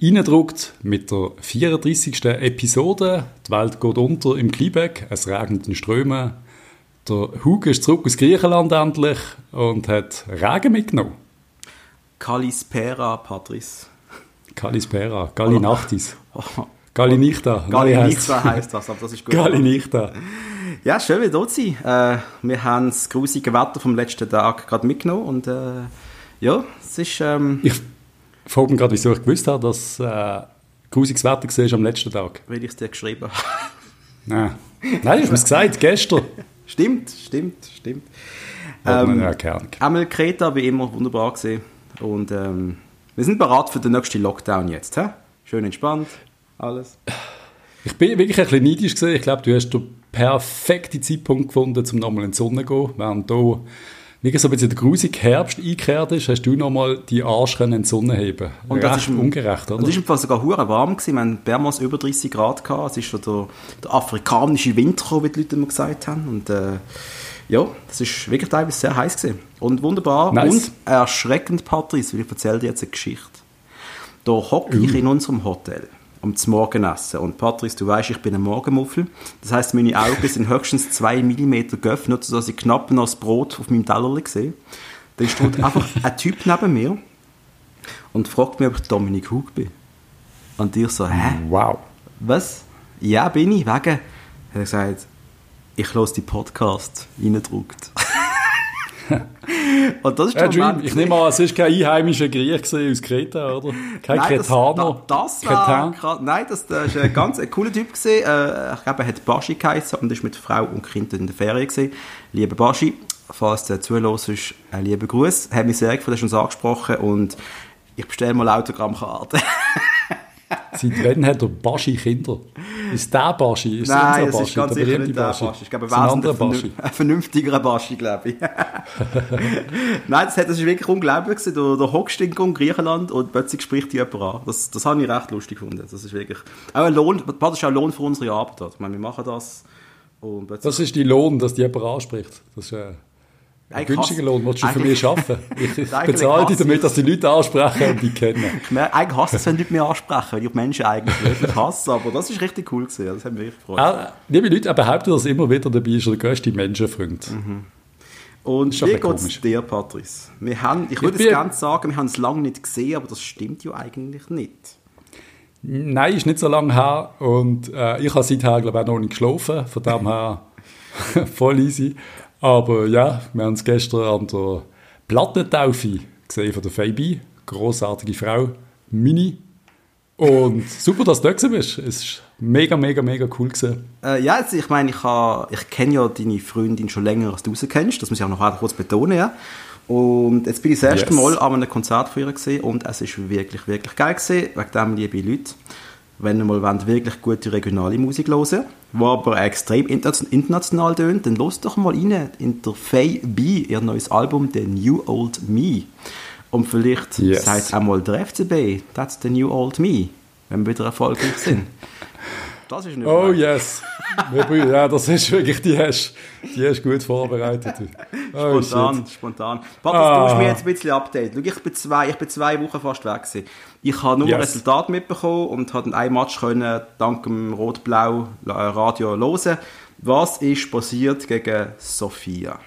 reindruckt mit der 34. Episode. Die Welt geht unter im Kleeback, es regnet in Strömen. Der Hugo ist zurück aus Griechenland endlich und hat Regen mitgenommen. Kalispera, Patrice. Kalispera, Galinachtis. Galinichta. Galinichta heisst das, aber das ist gut. Galinichta. Ja, schön wieder dort sein. Äh, wir haben das grusige Wetter vom letzten Tag gerade mitgenommen und äh, ja, es ist... Ähm, ich frage mich gerade, wieso ich gewusst habe, dass äh, grusiges Wetter war am letzten Tag. Weil ich es dir geschrieben habe. Nein, Nein ich habe es gesagt, gestern. Stimmt, stimmt, stimmt. Ähm, ja, keine Einmal Kreta, wie immer, wunderbar gesehen. Und ähm, wir sind bereit für den nächsten Lockdown jetzt. He? Schön entspannt, alles. Ich bin wirklich ein bisschen neidisch gesehen. Ich glaube, du hast den perfekten Zeitpunkt gefunden, um nochmal in die Sonne zu gehen. Während hier wirklich so ein bisschen der grusige Herbst eingekehrt ist, hast du nochmal die Arsch in die Sonne heben Und das ist ungerecht, oder? Und es war sogar hure warm. Gewesen. Wir hatten mehrmals über 30 Grad. Gehabt. Es ist so der, der afrikanische Winter, wie die Leute immer gesagt haben. Und äh, ja, das ist wirklich teilweise sehr heiß gewesen. Und wunderbar nice. und erschreckend, Patrice, weil ich erzähle dir jetzt eine Geschichte. Da hocke ich in unserem Hotel um zum Morgenessen. Und Patrice, du weißt, ich bin ein Morgenmuffel. Das heißt, meine Augen sind höchstens zwei Millimeter geöffnet, sodass ich knapp noch das Brot auf meinem Teller sehe. Da steht einfach ein Typ neben mir und fragt mich, ob ich Dominik Hug bin. Und ich so, hä? Wow. Was? Ja, bin ich, wegen. Hat er gesagt, ich höre die Podcast reingedruckt. Und das ist der Dream. Ich nehme an, es war kein einheimischer Griech aus Kreta, oder? Kein nein, Kretaner. Das, das war, nein, das, war ein ganz ein cooler Typ. Gewesen. Äh, ich glaube, er hat Baschi geheißen und ist mit Frau und Kind in der Ferien. Gewesen. Liebe Baschi, falls du zuhörst, ein lieber Gruß. Hat mich sehr gefreut, hast uns angesprochen und ich bestelle mal Autogrammkarte. Seit wann hat er Baschi Kinder? Ist der Baschi? Ist Nein, unser Baschi, ist ganz sicher nicht der Baschi. Baschi. Ich glaube, ein, ein, Baschi. ein vernünftigerer Baschi, glaube ich. Nein, das, das ist wirklich unglaublich. Du, du hockst in Griechenland und plötzlich spricht dich jemand an. Das, das habe ich recht lustig gefunden. Das ist wirklich... Auch ein Lohn, das ist auch ein Lohn für unsere Arbeit. Ich meine, wir machen das und Das ist die Lohn, dass dich jemand anspricht. Das ist... Äh ein günstiger Lohn willst du für mich arbeiten? Ich bezahle dich damit, dass die Leute ansprechen und die kennen. Ich merke, eigentlich hasse es, wenn Leute mich ansprechen, weil ich Menschen eigentlich wirklich hasse, aber das ist richtig cool gewesen, das hat mich wirklich gefreut. Äh, liebe Leute, behauptet das immer wieder, dabei ist er der größte Menschenfreund. Mhm. Und wie geht es dir, Patrice? Wir haben, ich würde es gerne sagen, wir haben es lange nicht gesehen, aber das stimmt ja eigentlich nicht. Nein, ist nicht so lange her und äh, ich habe seither, glaube ich, auch noch nicht geschlafen, von dem her voll easy. Aber ja, wir haben es gestern an der Plattentaufe gesehen von der Fabi. Großartige Frau, Mini. Und super, dass du da bist. Es ist mega, mega, mega cool gewesen. Äh, ja, also ich meine, ich, ich kenne ja deine Freundin schon länger, als du sie kennst. Das muss ich auch noch kurz betonen, ja. Und jetzt bin ich das erste yes. Mal an einem Konzert von ihr gesehen und es ist wirklich, wirklich geil gewesen. Wegen dem, liebe Leute, wenn ihr mal wollt, wirklich gute regionale Musik hören die aber extrem international tönt, dann lasst doch mal rein in der Faye B, ihr neues Album, The New Old Me. Und vielleicht yes. sagt auch der FCB, that's the new old me, wenn wir wieder erfolgreich sind. Das ist nicht Oh yes. ja, das ist wirklich, die hast, die hast gut vorbereitet. Oh, spontan, shit. spontan. Patrick, ah. du musst mir jetzt ein bisschen update. Schau, ich bin zwei, ich bin zwei Wochen fast weg gewesen. Ich habe nur yes. Resultat mitbekommen und habe ein Match können dank dem Rot-Blau Radio hören. Was ist passiert gegen Sofia?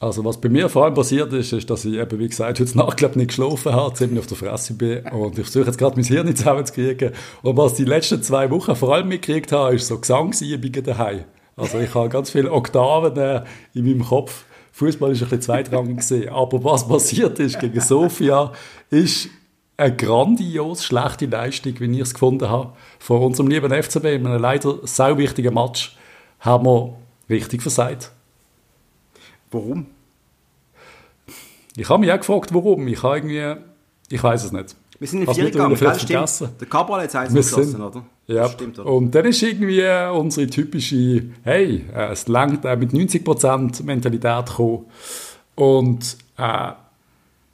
Also was bei mir vor allem passiert ist, ist, dass ich eben, wie gesagt, heute Nacht glaube nicht geschlafen habe, ziemlich auf der Fresse bin und ich versuche jetzt gerade mein Hirn zusammenzukriegen. Und was die letzten zwei Wochen vor allem mitgekriegt habe, ist so Gesangsübungen daheim. Also ich habe ganz viele Oktaven äh, in meinem Kopf. Fußball ist ein bisschen zweitrangig. Aber was passiert ist gegen Sofia, ist eine grandios schlechte Leistung, wie ich es gefunden habe. Von unserem lieben FCB in einem leider sehr wichtigen Match haben wir richtig versagt. Warum? Ich habe mich auch gefragt, warum. Ich habe irgendwie, ich weiß es nicht. Wir sind in vier gegangen, gell? Stimmt. Der Kabal hat es eins geschossen, oder? Ja. Stimmt, oder? Und dann ist irgendwie unsere typische, hey, äh, es langt äh, mit 90% Mentalität gekommen. Und äh,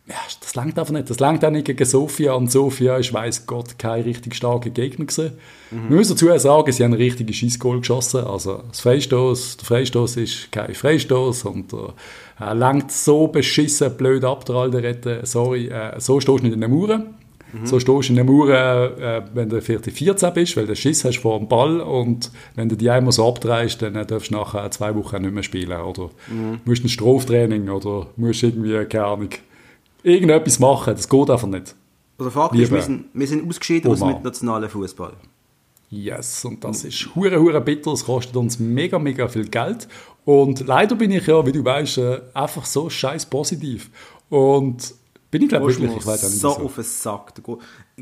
ja, das langt einfach nicht. Das langt auch nicht gegen Sofia. Und Sofia ist, weiß Gott, kein richtig starker Gegner gewesen. Mhm. Wir müssen dazu sagen, sie haben einen richtigen Schießgoal geschossen. Also das Freistoß, der Freistoß ist kein Freistoß und er äh, langt so beschissen blöd ab, der alte Rette. Sorry, äh, so stehst du nicht in den Mauern. Mhm. So stehst du in der Mauer, äh, wenn du vielleicht 14 bist, weil du Schiss hast vor dem Ball und wenn du die einmal so abdrehst, dann darfst du nachher zwei Wochen nicht mehr spielen oder mhm. musst ein Straftraining oder musst irgendwie, keine Ahnung, irgendetwas machen. Das geht einfach nicht. Also Fakt ist, wir sind, wir sind ausgeschieden aus dem internationalen Fußball. Yes, und das ist hure hure bitter, es kostet uns mega mega viel Geld und leider bin ich ja, wie du weißt, äh, einfach so scheiß positiv und bin ich glaube wirklich, ich weiß auch nicht so. auf den Sack.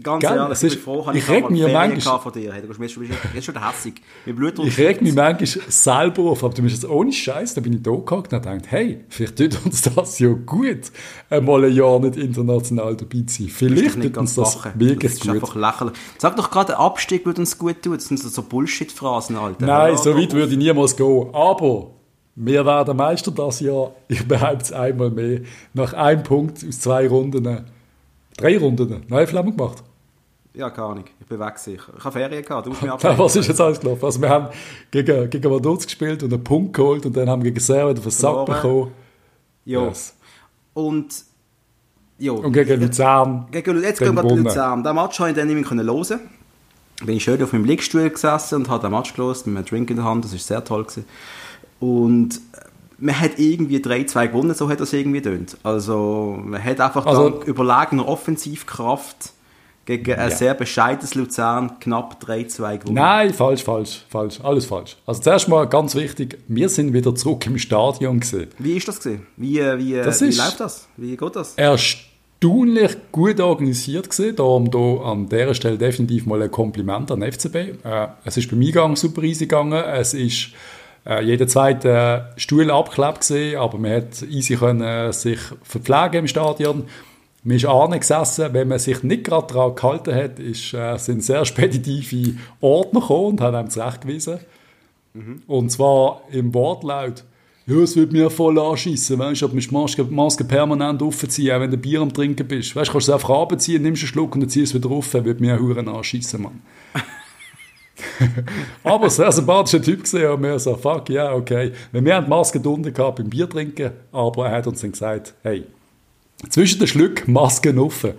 Ganz Gell, ehrlich, ich bin froh, ich, ich reg mich manchmal von dir. Du bist jetzt schon hässig. Ich reg mich manchmal selber auf, aber du bist jetzt ohne Scheiß, da bin ich da gehockt und gedacht, hey, vielleicht tut uns das ja gut, einmal ein Jahr nicht international dabei zu sein. Vielleicht tut uns das machen. wirklich das ist gut. einfach lächerlich. Sag doch gerade, der Abstieg würde uns gut tun. Das sind so Bullshit-Phrasen, Alter. Nein, ja, so weit würde ich niemals gehen. Aber wir werden Meister das Jahr. Ich behaupte es einmal mehr. Nach einem Punkt aus zwei Runden. Drei Runden. Nein, wie haben wir gemacht? Ja, keine Ahnung. Ich bin weg. Ich, habe Ferien gehabt. Du musst mich Was ist jetzt alles gelaufen? Also wir haben gegen, gegen Vaduz gespielt und einen Punkt geholt und dann haben wir gegen Servet auf den Sack bekommen. Ja. Yes. Und... Jo. Und gegen Luzern. Gegen, jetzt gegen wir Luzern. Den Match konnte ich dann nicht mehr hören. Bin ich schön auf meinem Liegestuhl gesessen und habe den Match gelesen mit einem Drink in der Hand. Das war sehr toll. Gewesen. Und man hat irgendwie 3-2 gewonnen, so hat das irgendwie tönt. Also man hat einfach also, überlegener Offensivkraft gegen ein ja. sehr bescheidenes Luzern knapp 3-2 gewonnen. Nein, falsch, falsch, falsch, alles falsch. Also zuerst mal ganz wichtig, wir sind wieder zurück im Stadion gesehen. Wie ist das gesehen? Wie, wie, das wie läuft das? Wie geht das? Erstaunlich gut organisiert gesehen. Darum da an dieser Stelle definitiv mal ein Kompliment an den FCB. Äh, es ist bei mir super easy gegangen. Es ist äh, jeder zweite Stuhl abgeklebt gesehen, aber man hat easy können sich verpflegen im Stadion. Man ist angesessen, wenn man sich nicht gerade daran gehalten hat, ist, äh, sind sehr speditive Ordner gekommen und haben einem zurechtgewiesen. Mhm. Und zwar im Wortlaut, ja, es würde mir voll anschießen, weißt du, du musst Maske, Maske permanent aufziehen, auch wenn du Bier am Trinken bist. Weißt du, kannst du es einfach abziehen, nimmst einen Schluck und dann ziehst du es wieder rauf, würde mir Huren anschießen, Mann. Aber sehr sympathischer Typ gesehen und wir so, fuck, ja, yeah, okay. Wir haben die Maske drunter gehabt beim Bier trinken, aber er hat uns dann gesagt, hey, zwischen den Schlücken Masken offen.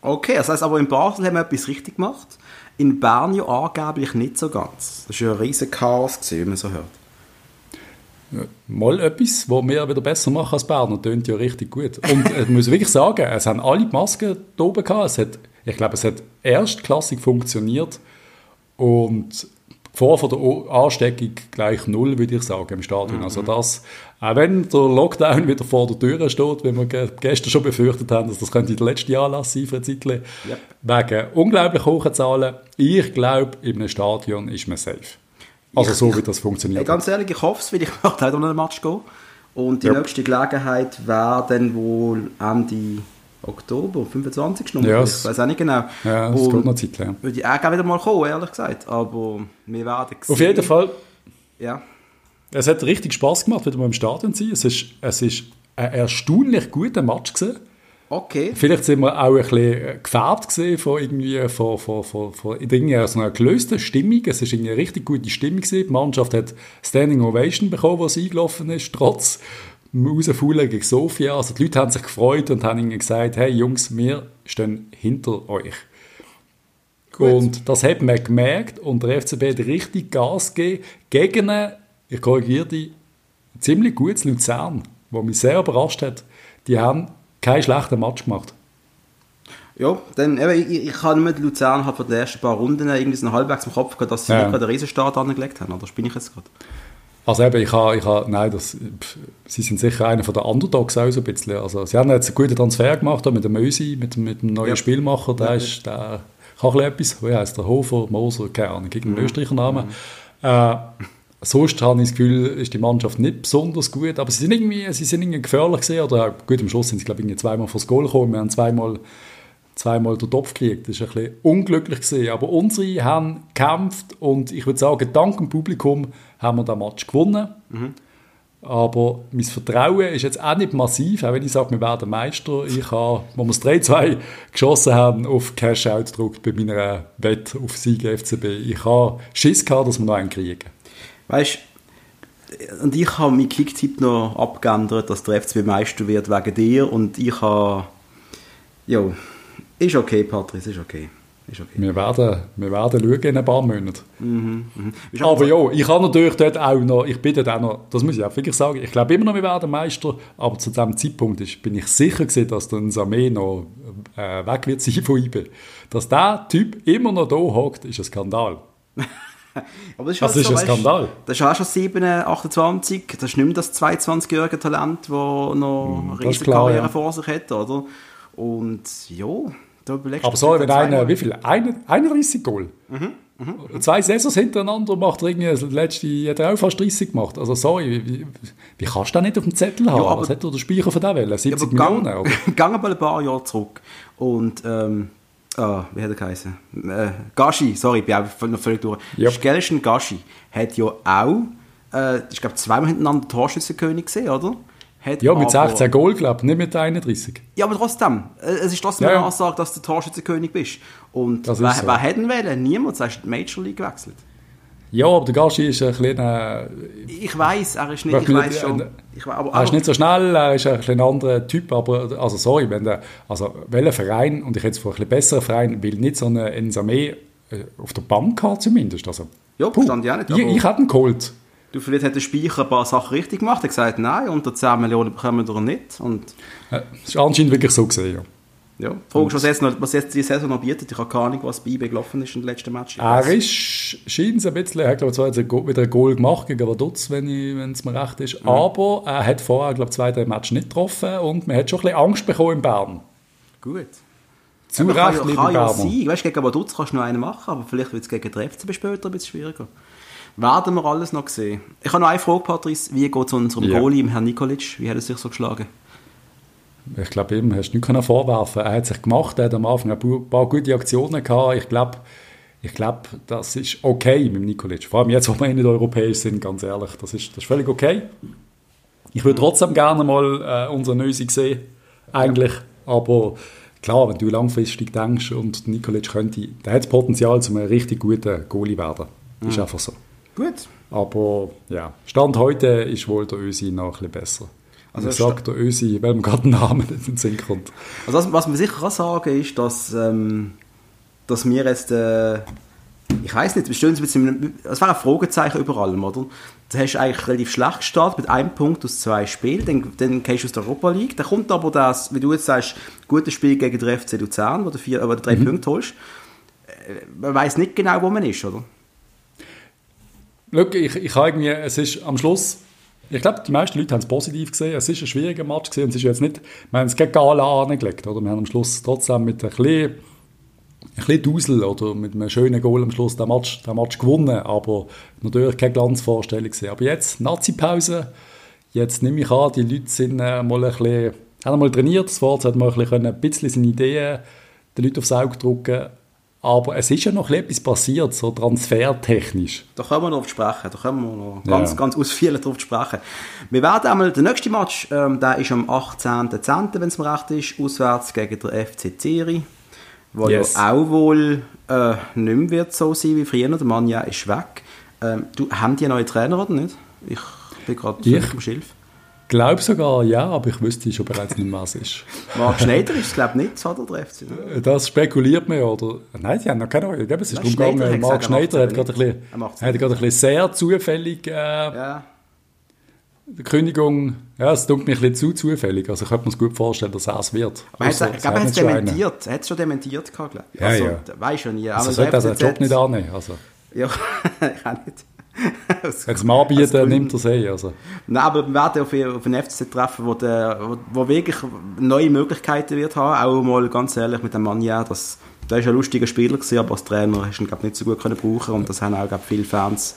Okay, das heißt aber in Basel haben wir etwas richtig gemacht. In Bern ja angeblich nicht so ganz. Das war ja ein riesen Chaos, wie man so hört. Mal etwas, was wir wieder besser machen als Bern. Das klingt ja richtig gut. Und ich muss wirklich sagen, es haben alle die Masken da oben gehabt. Es hat, ich glaube, es hat erstklassig funktioniert. Und vor von der Ansteckung gleich null, würde ich sagen, im Stadion. Mhm. Also das, auch wenn der Lockdown wieder vor der Tür steht, wie wir gestern schon befürchtet haben, dass das könnte der letzte Anlass sein für Zeitchen, yep. wegen unglaublich hohen Zahlen. Ich glaube, in einem Stadion ist man safe. Also ich, so, wie das funktioniert. Ganz ehrlich, ich hoffe es, weil ich möchte halt an einen Match gehen. Und die yep. nächste Gelegenheit wäre dann wohl Ende Oktober, 25. Nummer, ja, ich weiß auch nicht genau. Ja, es geht noch Zeit. Ja. Würde ich auch wieder mal kommen, ehrlich gesagt. Aber wir werden sehen. Auf jeden Fall. Ja. Es hat richtig Spaß gemacht, wieder mal im Stadion zu sein. Es ist, es ist ein erstaunlich guter Match gewesen. Okay. Vielleicht sind wir auch ein bisschen gefärbt gesehen von irgendwie von, von, von, von irgendwie so einer gelösten Stimmung. Es ist eine richtig gute Stimmung gewesen. Die Mannschaft hat Standing Ovation bekommen, was eingelaufen ist, trotz rausfallen gegen Sofia. Also die Leute haben sich gefreut und haben ihnen gesagt, hey Jungs, wir stehen hinter euch. Gut. Und das hat man gemerkt und der FCB hat richtig Gas gegeben gegen einen, ich korrigiere dich, ziemlich gutes Luzern, wo mich sehr überrascht hat. Die haben keinen schlechten Match gemacht. Ja, dann, eben, ich, ich habe mit Luzern halt von den ersten paar Runden irgendwie so halbwegs im Kopf gehabt, dass sie ja. nicht gerade einen Riesenstart angelegt haben, oder bin ich jetzt gerade? Also eben, ich habe, ich habe nein, das, sie sind sicher einer von der Underdogs auch so ein bisschen. Also sie haben jetzt einen guten Transfer gemacht mit dem Ösi, mit, mit dem neuen ja. Spielmacher, der ja. ist, der kann etwas, wie heißt der, Hofer, Moser, keine Ahnung, irgendein mhm. Österreicher Name. Mhm. Äh, sonst habe ich das Gefühl, ist die Mannschaft nicht besonders gut, aber sie sind irgendwie, sie sind irgendwie gefährlich gesehen, oder gut, am Schluss sind sie, glaube ich, zweimal vor das Goal gekommen, wir haben zweimal zweimal den Topf gekriegt. Das ist ein bisschen unglücklich gesehen. Aber unsere haben gekämpft und ich würde sagen, dank dem Publikum haben wir den Match gewonnen. Mhm. Aber mein Vertrauen ist jetzt auch nicht massiv, auch wenn ich sage, wir werden Meister. Ich habe, als wir das 3-2 geschossen haben, auf Cash-Out gedruckt bei meiner Wette auf Sieg FCB. Ich habe Schiss gehabt, dass wir noch einen kriegen. Weißt und ich habe meinen Kicktipp noch abgeändert, dass der FCB Meister wird wegen dir und ich habe ja, Ist okay, Patrice, ist okay. Ist okay. Wir, werden, wir werden schauen in ein paar Monaten. Mhm, mh. Aber ja, ich habe natürlich dort auch noch, ich bin dort auch noch, das muss ich auch wirklich sagen, ich glaube immer noch, wir werden Meister, aber zu diesem Zeitpunkt ist, bin ich sicher gewesen, dass der Samé noch äh, weg wird sein von IBE. Dass der Typ immer noch da hockt, ist ein Skandal. aber das ist, das ist so, ein Skandal. das ist auch schon 7, 28, das ist nicht mehr das 22-jährige Talent, das noch eine riesige Karriere ja. vor sich hat, oder? Und ja, aber so, wenn einer, wie viel? 31 Goal? Mhm. Mhm. Zwei Saisons hintereinander macht er irgendwie, das letzte hat er auch fast 30 gemacht. Also sorry, wie, wie kannst du das nicht auf dem Zettel haben? Ja, Was hat der Speicher von der Welle? 70 ja, Millionen? Gang? Gang mal ein paar Jahre zurück und ähm, ah, wie hat er geheißen? Äh, Gashi, sorry, ich bin auch noch völlig durch. Yep. Skelschen Gashi hat ja auch, äh, ich glaube, zweimal hintereinander Torschützenkönig gesehen, oder? Hat ja, mit 16 Goal, glaube ich, nicht mit 31. Ja, aber trotzdem, äh, es ist trotzdem ja, eine Aussage, dass du Torschützenkönig bist. Und das wer, so. wer hätten wollen? Niemand, du hast die Major League gewechselt. Ja, aber der Gashi ist ein kleiner... Ich weiß, er ist nicht, ich weiß schon. Ich, aber, er ist nicht so schnell, er ist ein, ein anderer Typ, aber, also sorry, wenn der, also welcher Verein, und ich hätte es vor ein bisschen besseren Verein, will nicht so eine Ensame äh, auf der Bank haben zumindest, also... Ja, verstand ich auch nicht. Ich, ich hätte ihn geholt. Du, vielleicht hat der Speicher ein paar Sachen richtig gemacht. Er hat gesagt, nein, unter 10 Millionen bekommen wir nicht. Und ja, das ist anscheinend wirklich so gesehen, ja. Ja, fragst was jetzt, noch, was jetzt die Saison noch bietet. Ich habe keine Ahnung, was bei ihm gelaufen ist in den letzten Match. Er ist, scheint ein bisschen, er hat glaube ich zwar jetzt wieder ein Goal gemacht gegen Vaduz, wenn es mir recht ist, mhm. aber er hat vorher glaube ich zwei, drei Matches nicht getroffen und man hat schon ein bisschen Angst bekommen in Bern. Gut. Zu ja, Recht, kann, kann ja sein. Weißt, gegen Vaduz kannst du noch einen machen, aber vielleicht wird es gegen den FCB später ein bisschen schwieriger. Werden wir alles noch sehen. Ich habe noch eine Frage, Patrice. Wie geht es unserem ja. Goalie, Herrn Nikolic? Wie hat er sich so geschlagen? Ich glaube, ihm hast du nichts vorwerfen Er hat sich gemacht, er hat am Anfang ein paar gute Aktionen gehabt. Ich glaube, ich glaube, das ist okay mit Nikolic. Vor allem jetzt, wo wir nicht europäisch sind, ganz ehrlich. Das ist, das ist völlig okay. Ich würde trotzdem gerne mal äh, unseren Neusi sehen, eigentlich. Aber klar, wenn du langfristig denkst und Nikolic könnte, der hat das Potenzial, zu einem richtig guten Goalie werden. Ist einfach so. Gut. Aber ja, Stand heute ist wohl der Ösi noch ein bisschen besser. Also ich sage der Ösi, weil mir gerade ein Name nicht in den Sinn kommt. Also was, was man sicher kann sagen ist, dass, ähm, dass wir jetzt, äh, ich weiß nicht, ein bisschen, es war ein Fragezeichen über allem, oder? Du hast eigentlich relativ schlecht gestartet mit einem Punkt aus zwei Spielen, dann, dann gehst du aus der Europa League, dann kommt aber das, wie du jetzt sagst, gutes Spiel gegen den FC Luzern, wo du, vier, wo du drei mhm. Punkte holst. Äh, man weiß nicht genau, wo man ist, oder? Schau, ich, ich habe irgendwie, es ist am Schluss, ich glaube, die meisten Leute haben es positiv gesehen. Es ist ein schwieriger Match gesehen und es ist jetzt nicht, wir haben es gegen Gala angelegt, oder? Wir haben am Schluss trotzdem mit ein bisschen, ein bisschen Dusel oder mit einem schönen Goal am Schluss den Match, den Match gewonnen, aber natürlich keine Glanzvorstellung gesehen. Aber jetzt, Nazi-Pause, jetzt nehme ich an, die Leute sind äh, mal ein bisschen, haben mal trainiert, das Wort hat mal ein bisschen, ein bisschen seine Ideen den Leuten aufs Auge drücken aber es ist ja noch etwas passiert, so transfertechnisch. Da können wir noch sprechen, da können wir noch ganz, ja. ganz ausführlich drauf sprechen. Wir werden einmal, der nächste Match, ähm, der ist am 18.10., wenn es mir recht ist, auswärts gegen den FC Zeri, wo yes. ja auch wohl äh, nicht mehr wird so sein wie früher, der Mann ja ist weg. Ähm, du, haben die einen neuen Trainer oder nicht? Ich bin gerade im Schilf glaube sogar ja, aber ich wüsste schon bereits nicht, was es ist. Marc Schneider ist es, glaube ich, nicht, oder der FC? Ne? Das spekuliert man ja, oder? Nein, die haben noch keine Ahnung. Es ist darum gegangen, Marc Schneider hat gerade ein bisschen, hat gerade ein bisschen sehr zufällig äh, ja. die Kündigung, ja, es tut mir ein bisschen zu zufällig, also ich könnte mir es gut vorstellen, dass er es wird. Aber also, ich glaube, er hat es dementiert, er hat es schon dementiert glaube ich. Also, ja, ja. Weiß schon nie. Also, sollte er seinen Job nicht annehmen, also. Ja, ich auch nicht. Wenn es ihm anbieten, nimmt er es eh. Also. Nein, aber wir werden auf, auf einen FC treffen, wo, der, wo, wo, wirklich neue Möglichkeiten wird haben. Auch mal ganz ehrlich mit dem Mann, ja, das, der ist ein lustiger Spieler gewesen, aber als Trainer hast du ihn glaub, nicht so gut können brauchen und das haben auch glaub, viele Fans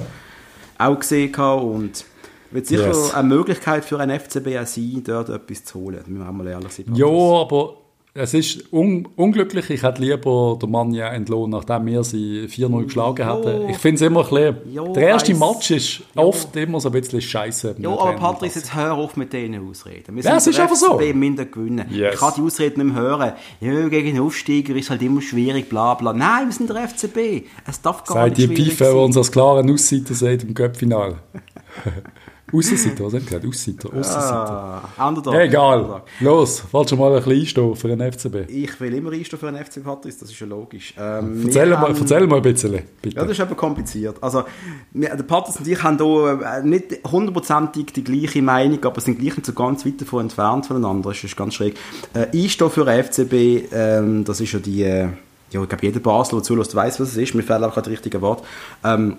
auch gesehen und wird sicher yes. eine Möglichkeit für einen FCB sein, dort etwas zu holen. Wir müssen mal ehrlich sein. Ja, aber es ist un unglücklich. Ich hätte lieber den Mann ja entlohnt, nachdem wir sie 4-0 geschlagen hatten. Ich finde es immer ein bisschen, jo, der erste weiss. Match ist jo. oft immer so ein bisschen scheiße. Ja, aber Patrice, jetzt hör auf mit denen Ausreden. Wir ja, sind es ist einfach so. minder gewinnen. Yes. Ich kann die Ausreden nicht mehr hören. Ja, gegen den Aufsteiger ist halt immer schwierig, bla bla. Nein, wir sind der FCB. Es darf gar Seid nicht schwierig Seid die Pfeife, die uns als klaren Ausseiter seht im Cup-Final. Aussenseiter, was hat gesagt? Aussenseiter, Aussenseiter. Ah, Underdog. Egal. Underdog. Los, willst du mal ein bisschen einstehen für den FCB? Ich will immer einstehen für einen FC Patrice, das ist ja logisch. Ähm, Erzähl mal, haben- erzähl mal ein bisschen, bitte. Ja, das ist eben kompliziert. Also, wir, der Patrice und ich haben hier äh, nicht hundertprozentig die gleiche Meinung, aber sind gleich nicht so ganz weit davon entfernt voneinander. Das ist ganz schräg. Äh, Einstehen für den FCB, ähm, das ist ja die, äh, ja, ich glaube, jeder Basler, der zulässt, weiß, was es ist. Mir fehlt auch gerade das richtige Wort. Ähm, äh,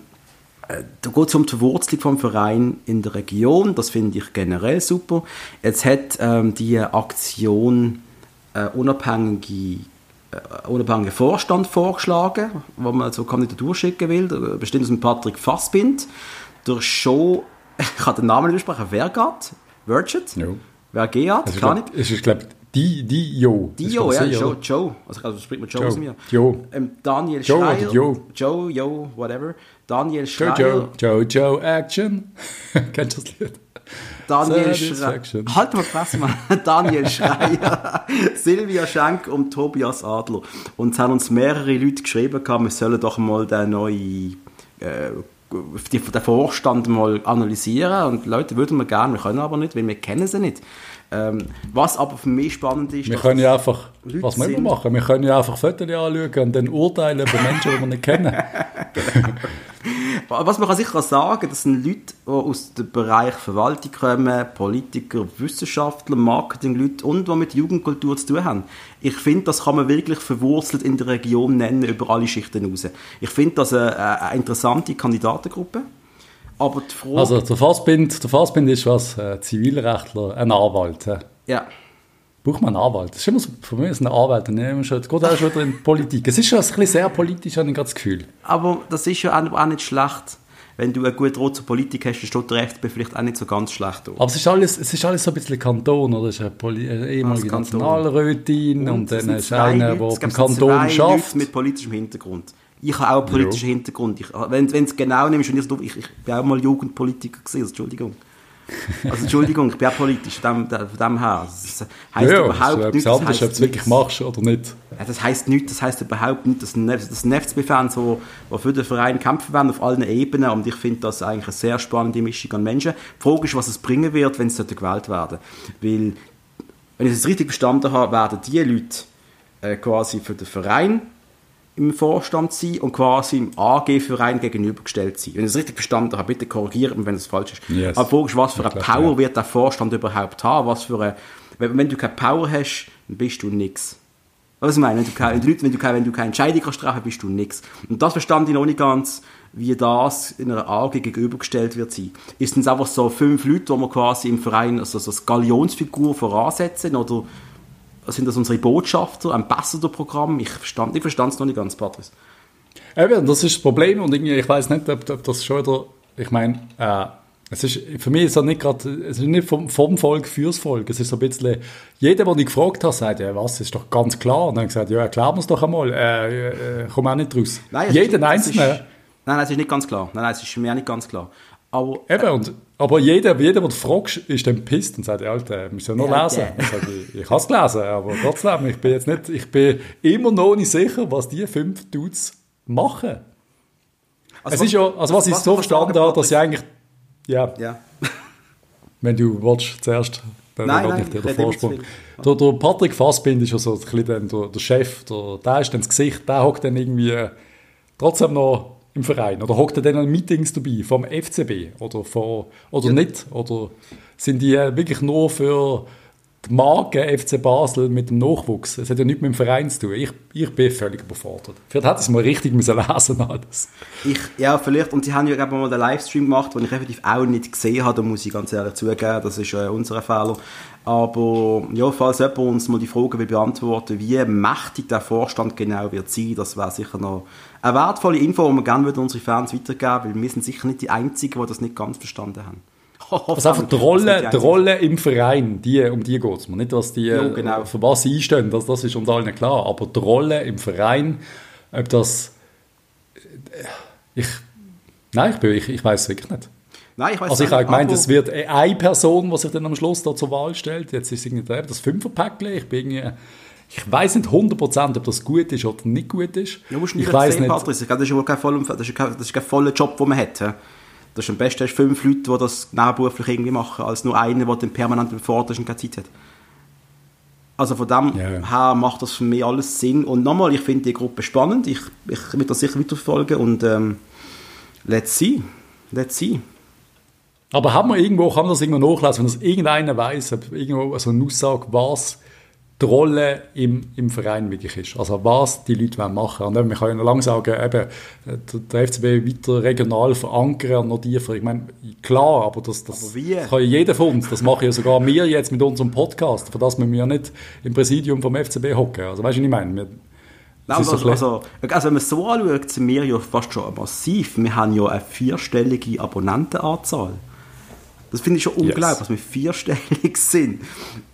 da geht es um die Verwurzelung vom Verein in der Region. Das finde ich generell super. Jetzt hat ähm, die Aktion äh, unabhängige äh, unabhängigen Vorstand vorgeschlagen, wo man so Kandidatur schicken will. Der Bestimmt aus dem Patrick Fassbind. Der Show, ich kann den Namen nicht aussprechen, Vergat? Virgit? Ja. Vergeat? Es ist, Kann ich? glaub, es ist, glaube ich, die, die Jo. Glaub ich, ja, Joe? Joe. Also, also spricht man Joe, Joe. aus mir. Joe. Ähm, Daniel Joe Schreier. Joe? Joe, Joe, whatever. Daniel Schreier. Joe, Joe, Action. Kennst du das Lied? Daniel Schreier. Halt mal Fresse, Mann. Daniel Schreier, Silvia Schenk und Tobias Adler. Und es haben uns mehrere Leute geschrieben, wir sollen doch mal den neuen äh, den Vorstand mal analysieren. Und Leute würden wir gerne, wir können aber nicht, weil wir kennen sie nicht. Ähm, was aber für mich spannend ist, Wir dass können ja einfach, Leute was wir immer machen, wir können ja einfach Fotos anschauen und dann urteilen über Menschen, die wir nicht kennen. Was man kann sicher sagen, das sind Leute, die aus dem Bereich Verwaltung kommen, Politiker, Wissenschaftler, Marketingleute und die mit Jugendkultur zu tun haben. Ich finde, das kann man wirklich verwurzelt in der Region nennen, über alle Schichten hinaus. Ich finde das eine, eine interessante Kandidatengruppe. Aber die Frage... Also der Fassbind, der Fassbind ist was, äh, Zivilrechtler, ein Anwalt. ja. Braucht man einen Anwalt? Das ist immer so, für mich ist ein Anwalt, dann nehmen wir schon, geht auch schon wieder in die Politik. Es ist schon ein bisschen sehr politisch, habe ich das Gefühl. Aber das ist ja auch nicht schlecht. Wenn du eine gute Rot zur Politik hast, dann steht der FDP vielleicht auch nicht so ganz schlecht da. Aber es ist alles, es ist alles so ein bisschen Kanton, oder? Es ist eine, eine ehemalige Kanton. Nationalrätin und, es dann ist einer, der gibt Kanton zwei schafft. Leute mit politischem Hintergrund. Ich habe auch einen politischen Hintergrund. Ich, wenn du es genau nimmst, und ich, ich, ich bin auch mal Jugendpolitiker gewesen, also Entschuldigung. Also Entschuldigung, ich bin auch politisch, von dem, von dem her. Das heisst Ja, ja, überhaupt das nichts. das anderes, ob du es wirklich machst oder nicht. Ja, das heisst nichts, das heisst überhaupt nicht, dass das FCB-Fans, die, die für den Verein kämpfen werden, auf allen Ebenen, und ich finde das eigentlich eine sehr spannende Mischung an Menschen. Die Frage ist, was es bringen wird, wenn sie gewählt werden. Weil, wenn ich es richtig verstanden habe, werden die Leute äh, quasi für den Verein im Vorstand sein und quasi im AG-Verein gegenübergestellt sein. Wenn ich es richtig verstanden habe, bitte korrigiert mich, wenn es falsch ist. Yes. Aber ist, was für eine Power ja. wird der Vorstand überhaupt haben? Was für eine, wenn, wenn du keine Power hast, dann bist du nichts. Was ich meine, wenn du, keine, Leute, wenn, du keine, wenn du keine Entscheidung kannst treffen, bist du nichts. Und das verstand ich noch nicht ganz, wie das in einer AG gegenübergestellt wird sein. Ist es einfach so fünf Leute, die wir quasi im Verein also so als Galionsfigur voransetzen oder sind das unsere Botschafter, Ambassador-Programm? Ich verstand ich verstand es noch nicht ganz, Patrice. Eben, das ist das Problem und irgendwie, ich weiß nicht, ob, ob das schon wieder, ich meine, äh, es ist, für mich ist es nicht gerade, es ist nicht vom, vom Volk fürs Volk, es ist so ein bisschen, jeder, den ich gefragt habe, sagt, ja was, ist doch ganz klar, und dann gesagt, ja, erklär mir es doch einmal, äh, äh, komm auch nicht raus. Nein, Jeden ist, Einzelnen. Ist, nein, nein, es ist nicht ganz klar. Nein, nein, es ist mir auch nicht ganz klar. Aber Eben, und, aber jeder, jeder, den du fragst, ist dann pisst und sagt, Alter, wir ja noch Ja, lesen. Ich, sage, ich, ich habe es gelesen, aber trotzdem, ich bin jetzt nicht, ich bin immer noch nicht sicher, was die fünf Dudes machen. also es ist ja, also was ich was so man sagen, verstanden habe, dass sie eigentlich, ja, Ja. wenn du willst, zuerst, dann Nein, nein, ich dir ich den Vorsprung. Der, der Patrick Fassbind ist ja so ein bisschen der, der Chef, der, der ist dann das Gesicht, der hockt dann irgendwie äh, trotzdem noch im Verein? Oder hockt er dann an Meetings dabei vom FCB oder, von, oder nicht? Oder sind die äh, wirklich nur für die Marke FC Basel mit dem Nachwuchs? Es hat ja nichts mit dem Verein zu tun. Ich, ich bin völlig überfordert. Vielleicht hätte ich es mal richtig müssen lesen alles. Ja, vielleicht. Und sie haben ja gerade mal den Livestream gemacht, den ich effektiv auch nicht gesehen habe. Da muss ich ganz ehrlich zugeben, das ist äh, unser Fehler. Aber ja, falls jemand uns mal die Frage will beantworten wie mächtig der Vorstand genau wird sein, das wäre sicher noch eine wertvolle Info, die wir gerne unsere Fans weitergeben weil wir sind sicher nicht die Einzigen, die das nicht ganz verstanden haben. Also einfach die Rolle, die Rolle im Verein, die, um die geht es mir. Nicht, was die, Ja, genau. für was sie einstehen, das, das ist uns allen klar. Aber die Rolle im Verein, ob das... Ich, nein, ich, bin- ich, ich weiß es wirklich nicht. Nein, ich weiß Also ich habe nicht, gemeint, es wird eine Person, die sich dann am Schluss da zur Wahl stellt. Jetzt ist es irgendwie das Fünferpäckchen. Ich bin irgendwie... Ich weiß nicht 100%, ob das gut ist oder nicht gut ist. Ja, musst du ich nicht weiß nicht. Glaube, Das ist ja kein voller, das ist kein, das ist kein voller Job, den man hat. Das ist am besten hast fünf Leute, die das nebenberuflich irgendwie machen, als nur einer, der dann permanent befordert ist und keine Zeit hat. Also von dem yeah. her macht das für mich alles Sinn. Und nochmal, ich finde die Gruppe spannend. Ich, ich will das sicher weiterverfolgen und ähm, let's see. Let's see. Aber haben wir irgendwo, kann man das irgendwo nachlesen, wenn das irgendeiner weiß, irgendwo so eine Aussage, was die Rolle im, im Verein wirklich ist. Also was die Leute machen wollen. Und man kann ja noch lange sagen, eben, der FCB weiter regional verankern, noch tiefer. Ich meine, klar, aber das, das, aber das kann ja jeder von uns. Das machen ja sogar wir jetzt mit unserem Podcast, für das wir ja nicht im Präsidium vom FCB hocken. Also weißt du, was ich meine? Wir, Nein, also, so also, also, wenn man es so anschaut, sind wir ja fast schon massiv. Wir haben ja eine vierstellige Abonnentenanzahl. Das finde ich schon unglaublich, yes. dass wir vierstellig sind,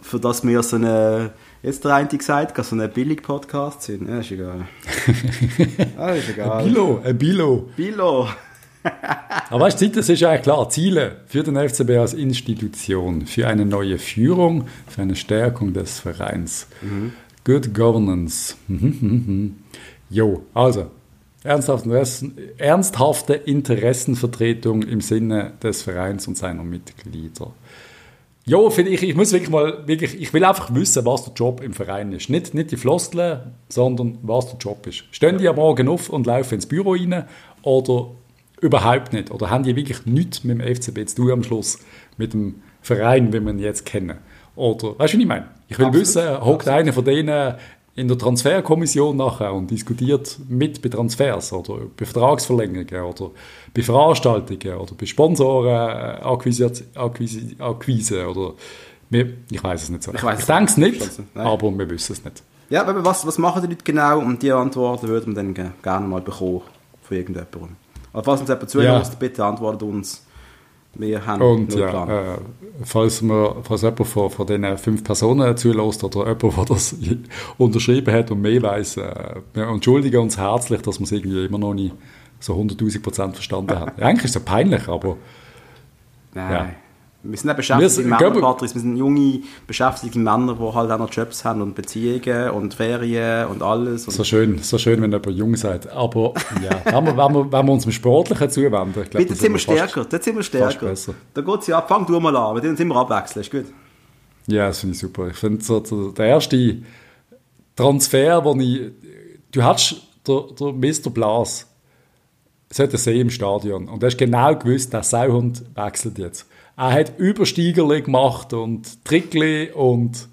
für das wir so eine Jetzt der eine gesagt, dass so ein Billig-Podcast sind. Ja, ist egal. ah, ist egal. Ein Bilo, ein Bilo. Bilo. Aber weißt du, das ist eigentlich klar. Ziele für den FCB als Institution, für eine neue Führung, für eine Stärkung des Vereins. Mhm. Good Governance. Mhm, mhm, mhm. jo, also, ernsthafte Interessenvertretung im Sinne des Vereins und seiner Mitglieder. Ja, finde ich, ich muss wirklich mal, wirklich, ich will einfach wissen, was der Job im Verein ist. Nicht, nicht die Floskeln, sondern was der Job ist. Stehen die am Morgen auf und laufen ins Büro rein oder überhaupt nicht? Oder haben die wirklich nichts mit dem FCB zu tun am Schluss, mit dem Verein, wie wir ihn jetzt kennen? Oder, weißt du, was ich meine? Ich will Absolut. wissen, hockt einer von denen in der Transferkommission nachher und diskutiert mit bei Transfers oder bei Vertragsverlängerungen oder bei Veranstaltungen oder bei Sponsorenakquise Akquise oder ich weiß es nicht so. Ich, ich denke es nicht, aber wir wissen es nicht. Ja, aber was, was machen die Leute genau und die Antworten würden wir dann gerne mal bekommen von irgendjemandem. Also falls uns jemand zuhört, ja. bitte antwortet uns wir haben Und ja, äh, falls, man, falls jemand von, von diesen fünf Personen zulässt oder jemand, der das unterschrieben hat und mehr weiß, äh, wir entschuldigen uns herzlich, dass wir es irgendwie immer noch nicht so 100'000 Prozent verstanden haben. Eigentlich ist es ja peinlich, aber... Nein. Ja. Wir sind auch beschäftigte Männer, Patrice. Wir sind junge, beschäftigte Männer, die halt auch noch Jobs haben und Beziehungen und Ferien und alles. Und so schön, so schön, wenn jemand jung seid. Aber ja, wenn, wir, wenn, wir, wenn wir uns dem Sportlichen zuwenden, ich glaube, Bitte, sind wir stärker. Dort sind wir stärker. Da geht es ja ab. Fang du mal an. Mit denen sind wir abwechseln. Ist gut. Ja, das finde ich super. Ich finde so, so, der erste Transfer, wo ich... Du hattest der, der Mr. Blas sollte sehen im Stadion. Und er hast genau gewusst, der Sauhund wechselt jetzt. Er hat Übersteigerli gemacht und Trickli und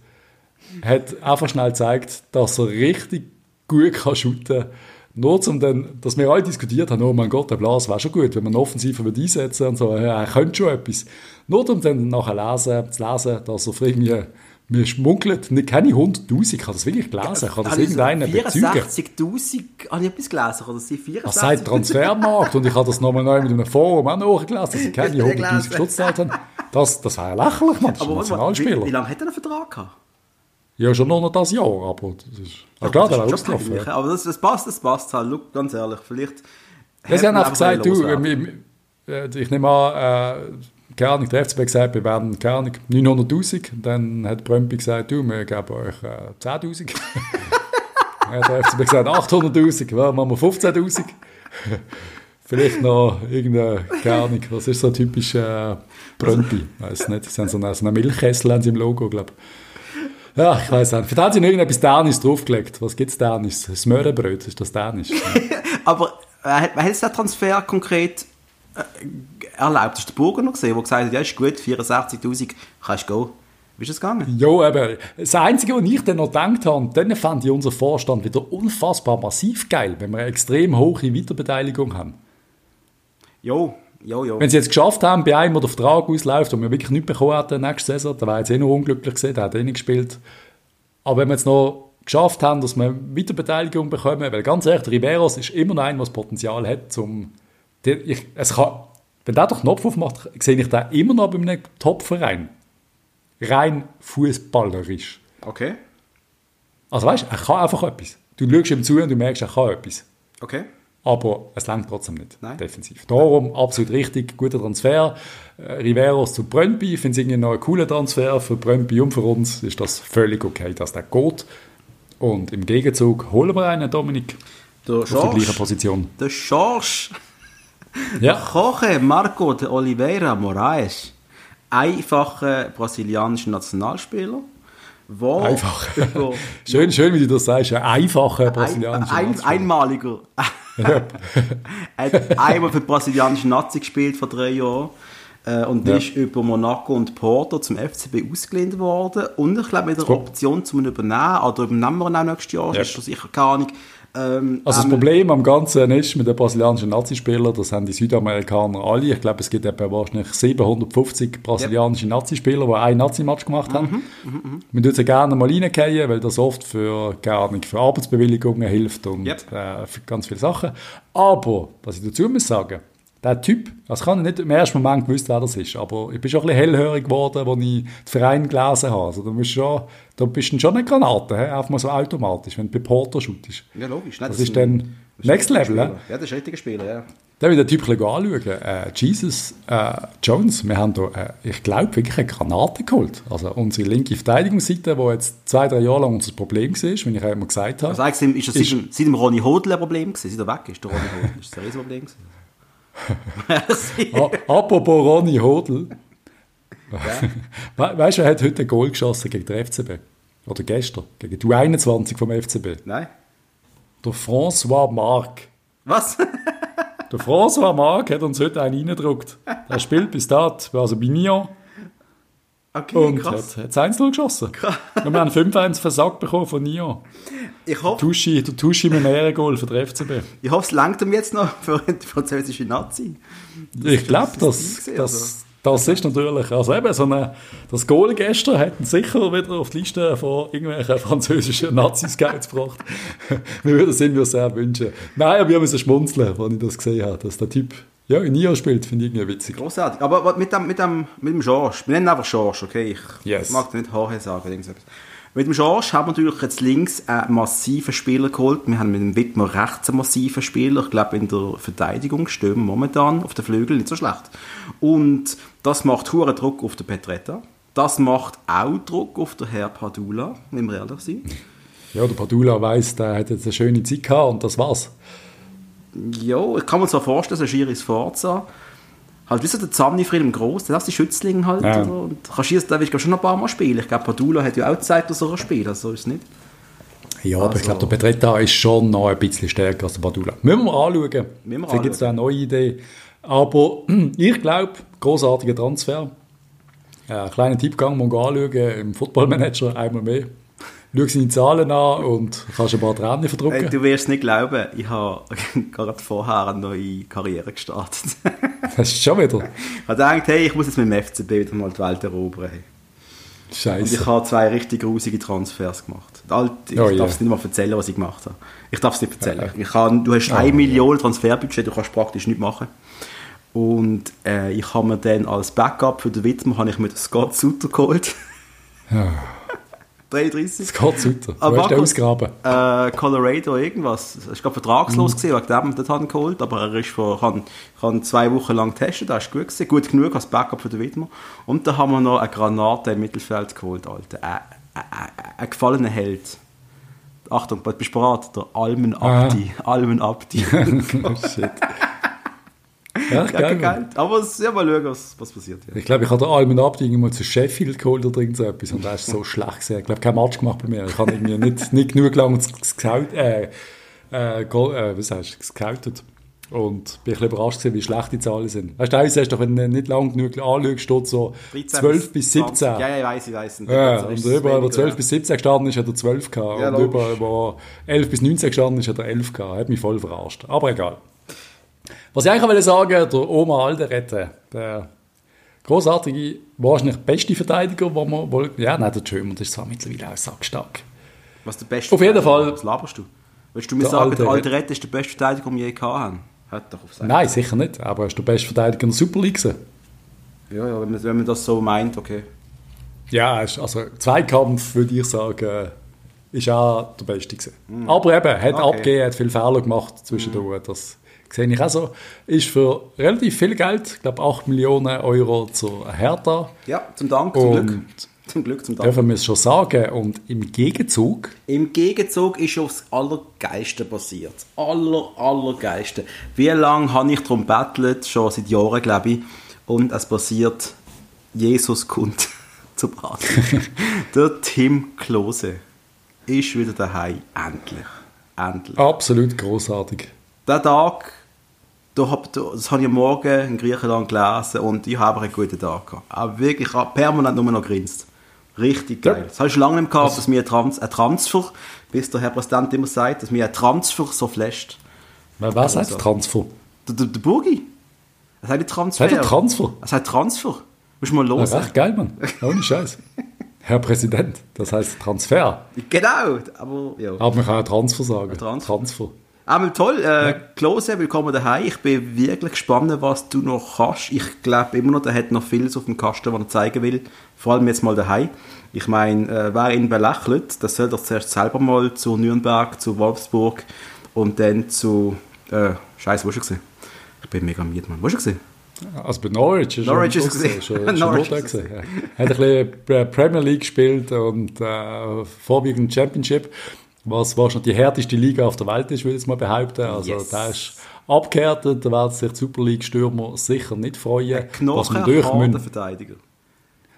hat einfach schnell gezeigt, dass er richtig gut kann shooten. Nur zum dann, dass wir alle diskutiert haben, oh mein Gott, der Blas wäre schon gut, wenn man offensiver einsetzen und so, er könnte schon etwas. Nur um dann nachher lesen, zu lesen, dass er irgendwie mir schmuggelt, nicht keine 100'000, ich habe das wirklich gelesen, kann das irgendeiner bezeugen? 64'000, habe ich etwas gelesen, oder sie 64'000? Das sagt Transfermarkt und ich habe das nochmal neu mit einem Forum auch nachgelesen, dass sie keine 100'000 Geschutz haben. Das, das wäre lächerlich, man, das aber, ist ein Nationalspieler. Wie, wie lange hat er einen Vertrag gehabt? Ja, schon noch das Jahr, aber das ist... Ja, klar, der ist. Ja. Aber das, das passt, das passt halt, Look, ganz ehrlich, vielleicht... Ja, sie haben einfach gesagt, du, äh, ich nehme an, äh, keine Ahnung, der FCB gesagt, wir werden, keine Ahnung, 900'000. Dann hat Brömpi gesagt, du, wir geben euch äh, 10'000. dann hat der FCB gesagt, 800'000, ja, machen wir 15'000. Vielleicht noch irgendeine, keine Ahnung, was ist so typisch äh, Brömpi? Weiß nicht, sie haben so einen, so einen Milchkessel haben sie im Logo, glaube ich. Ja, ich weiß nicht. Vielleicht haben sie noch irgendetwas Dänisch draufgelegt. Was gibt es Dänisch? Das Möhrenbröt, ist das Dänisch? Aber äh, hat jetzt der Transfer konkret äh, erlaubt. Das ist der Burger noch gesehen, der gesagt hat, ja, ist gut, 64'000, kannst du gehen. Wie ist das gegangen? Ja, aber das Einzige, was ich dann noch gedacht habe, dann fand ich unseren Vorstand wieder unfassbar massiv geil, wenn wir eine extrem hohe Weiterbeteiligung haben. Jo, jo, jo. Wenn sie jetzt geschafft haben, bei einem, der der Vertrag ausläuft und wir wirklich nichts bekommen hätten nächste Saison, dann wäre jetzt eh noch unglücklich gewesen, der hat eh nicht gespielt. Aber wenn wir jetzt noch geschafft haben, dass wir Weiterbeteiligung bekommen, weil ganz ehrlich, Riveros ist immer noch ein, was Potenzial hat, zum... Ich, es kann, wenn der den Knopf aufmacht, sehe ich den immer noch bei einem Top-Verein. Rein fußballerisch. Okay. Also weißt du, er kann einfach etwas. Du schaust ihm zu und du merkst, er kann etwas. Okay. Aber es langt trotzdem nicht, Nein. defensiv. Darum absolut richtig, guter Transfer. Äh, Riveros zu Brøndby, ich finde es irgendwie noch ein cooler Transfer. Für Brøndby und für uns ist das völlig okay, dass der geht. Und im Gegenzug holen wir einen, Dominik. Der Schorsch. Auf die gleiche Position. Der Schorsch. Ja. Jorge Marco de Oliveira Moraes, einfacher brasilianischer Nationalspieler. Einfach. schön, schön, wie du das sagst. Ein einfacher brasilianischer ein, ein, Einmaliger. er hat einmal für die brasilianische Nazi gespielt vor drei Jahren. Äh, und ja. ist über Monaco und Porto zum FCB ausgeliehen worden. Und ich glaube, mit der Option zum Übernehmen, oder übernehmen wir ihn auch nächstes Jahr, ja. ist das sicher keine Ahnung. Ähm, also das Problem am Ganzen ist mit den brasilianischen Nazispielern, das haben die Südamerikaner alle. Ich glaube, es gibt etwa wahrscheinlich 750 brasilianische yep. Nazispieler, die einen Nazi-Match gemacht haben. Mhm, mh, mh. Wir sie gerne mal reingehen, weil das oft für, gar nicht, für Arbeitsbewilligungen hilft und yep. äh, für ganz viele Sachen. Aber, was ich dazu muss sagen, der Typ, also ich nicht im ersten Moment gewusst, wer das ist, aber ich bin schon ein bisschen hellhörig geworden, als ich den Verein gelesen habe. Also du bist schon, da bist du schon eine Granate, he? einfach mal so automatisch, wenn du bei Porter shootest. Ja, logisch. Nein, das, das, ist dann Next Level. Ja, das ist ein richtiger Spieler, ja. Dann will der Typ anschauen. Äh, Jesus äh, Jones, wir haben da, äh, ich glaube, wirklich eine Granate geholt. Also unsere linke Verteidigungsseite, die jetzt zwei, drei Jahre lang unser Problem war, wie ich immer gesagt habe. Also eigentlich ist das ist, seit, seit dem Ronny Hodl ein Problem gewesen, seit er weg ist, der Ronny Hodl. ist das ein Riesenproblem gewesen. Apropos Ronny Hodl. Ja. weißt du, er hat heute ein Goal geschossen gegen den FCB? Oder gestern? Gegen die 21 vom FCB? Nein. Der François Marc. Was? der François Marc hat uns heute einen reingedruckt. Er spielt bis dato, also bei Nyon. Okay, und krass. hat, hat 1 geschossen. Krass. Und wir haben 5-1 versagt bekommen von Nyon. Ich hoffe... Tuschi, der Tuschi mit einem Ehrengol für den FCB. Ich hoffe, es langt ihm jetzt noch für die französische Nazi. Das ich glaube, das, das, das, das ist natürlich... Also eben, so eine, das Goal gestern hat ihn sicher wieder auf die Liste von irgendwelchen französischen Nazis-Scouts gebracht. wir würden es ihm sehr wünschen. Nein, wir müssen schmunzeln, als ich das gesehen habe, dass der Typ ja, in Nia spielt, finde ich irgendwie witzig. Großartig. Aber mit dem, mit dem, mit dem George, wir nennen einfach George, okay? Ich yes. mag nicht Jorge sagen. Mit dem George haben wir natürlich jetzt links einen massiven Spieler geholt. Wir haben mit dem Wittmer rechts einen massiven Spieler. Ich glaube, in der Verteidigung stehen wir momentan auf den Flügel nicht so schlecht. Und das macht hohen Druck auf den Petretta. Das macht auch Druck auf den Herr Padula, wenn wir ehrlich sind. Ja, der Padula weiss, der hat jetzt eine schöne Zeit gehabt und das war's ja, ich kann mir zwar vorstellen, so Schiris Forza, halt wie so der Zamnifried im Gross, der ist die Schützling halt, ja. oder? und Kaschiers, der will ich schon ein paar Mal spielen. Ich glaube, Padula hat ja auch Zeit, dass er spielt, also so ist es nicht. Ja, also, aber ich glaube, der Petretta ist schon noch ein bisschen stärker als der Padula. Müssen wir anschauen. Vielleicht gibt es da eine neue Idee. Aber ich glaube, großartiger Transfer. Ein kleiner Tippgang, man anschauen im Footballmanager einmal mehr schau seine Zahlen an und kannst ein paar Tränen verdrücken. Du wirst nicht glauben, ich habe gerade vorher eine neue Karriere gestartet. das ist schon wieder? Ich habe gedacht, hey, ich muss jetzt mit dem FCB wieder mal die Welt erobern. Scheiße. Und ich habe zwei richtig grusige Transfers gemacht. Ich oh, darf yeah. es nicht mal erzählen, was ich gemacht habe. Ich darf es nicht erzählen. Ich kann, du hast oh, eine Million Transferbudget, du kannst praktisch nichts machen. Und äh, ich habe mir dann als Backup für den Widmer habe ich mir Scott Sutter geholt. Ja. 33. Das geht weiter. Hast du ausgraben? Äh, Colorado irgendwas. Ich war vertragslos, mhm. gewesen, wegen dem hat ihn geholt, aber er ist vor, kann, kann zwei Wochen lang testen, das ist gut gewesen. Gut genug als Backup für den Widmer. Und dann haben wir noch eine Granate im Mittelfeld geholt, Alter. Ein, ein, ein gefallener Held. Achtung, bist du bereit? Der Almen Abdi. Ah. Almen Abdi. oh, shit. Ja, geil, geil. Aber ja, mal schauen, was, was passiert. Ja. Ich glaube, ich habe den Almen Abdi mal zu Sheffield geholt oder irgend so etwas und er ist so schlecht gesehen. Ich glaube, kein Match gemacht bei mir. Ich habe irgendwie nicht, nicht genug lang gescoutet, äh, äh, äh, was heißt, gescoutet. Und bin ein bisschen überrascht gewesen, wie schlecht die Zahlen sind. Weißt du, du, wenn du nicht lang genug anschaust, steht so 12 bis 17. 20. Ja, ja, ich weiß, ich weiß. Ja, und über, über 12 ja. bis 17 gestanden ist, hat er 12 gehabt. Ja, und über, über 11 bis 19 gestanden ist, hat er 11 gehabt. Hat mich voll verarscht. Aber egal. Was ich eigentlich wollte sagen, der Oma Alderete, der großartige, wahrscheinlich beste Verteidiger, wo man wohl, ja, nein, der Schömer, das ist zwar mittlerweile auch sackstark. Was der beste Auf jeden Fall. Was laberst du? Willst du mir der sagen, der Alderete ist der beste Verteidiger, den wir je gehabt haben? Hört doch auf sein. Nein, sicher nicht, aber er ist der beste Verteidiger in der Super League. Ja, ja, wenn man, wenn man das so meint, okay. Ja, also Zweikampf, würde ich sagen, ist auch der Beste gewesen. Mm. Aber eben, hat okay. abgegeben, hat viele Fehler gemacht zwischendurch. Mm. Das sehe ich also, ist für relativ viel Geld, ich glaube 8 Millionen Euro zur Hertha. Ja, zum Dank, zum und, Zum Glück zum Dank. Dürfen wir es schon sagen. Und im Gegenzug? Im Gegenzug ist das Allergeiste passiert. Aller, Allergeiste. Wie lange habe ich darum bettelt? Schon seit Jahren, glaube ich. Und es passiert, Jesus kommt zu Basel. Der Tim Klose ist wieder daheim. Endlich. Endlich. Absolut großartig. Der Tag, das habe ich am Morgen in Griechenland gelesen und ich habe einen guten Tag gehabt. Auch wirklich permanent nur noch grinst. Richtig geil. Ja. Das habe ich schon lange nicht gehabt, dass mir ein, Trans ein Transfer, bis der Herr Präsident immer sagt, dass mir ein Transfer so flasht. Was also, heißt Transfer? Der, der, der Burgi. Er sagt Transfer. Sagt er Transfer? Er sagt Transfer. Muss mal los. Ja, echt geil, Mann. Ohne Scheiß. Herr Präsident, das heißt Transfer. Genau, aber ja. Aber man kann auch Transfer sagen. Transfer. Transfer. Einmal toll, äh, ja. Klose, willkommen daheim. Ich bin wirklich gespannt, was du noch hast. Ich glaube immer noch, er hat noch vieles auf dem Kasten, was er zeigen will. Vor allem jetzt mal daheim. Ich meine, äh, wer ihn belächelt, das soll doch zuerst selber mal zu Nürnberg, zu Wolfsburg und dann zu. Äh, Scheiße, wo ist er? Ich bin mega müde, Mann. Wo ist er? Also bei Norwich ist Norwich ist gesehen. Schon, schon Norwich gesehen. Ja. Hat ein bisschen Premier League gespielt und äh, vorwiegend Championship, was wahrscheinlich die härteste Liga auf der Welt ist, würde ich mal behaupten. Also yes. da ist abgehärtet, da werden sich die Super League-Stürmer sicher nicht freuen. Ein knochenharter Verteidiger.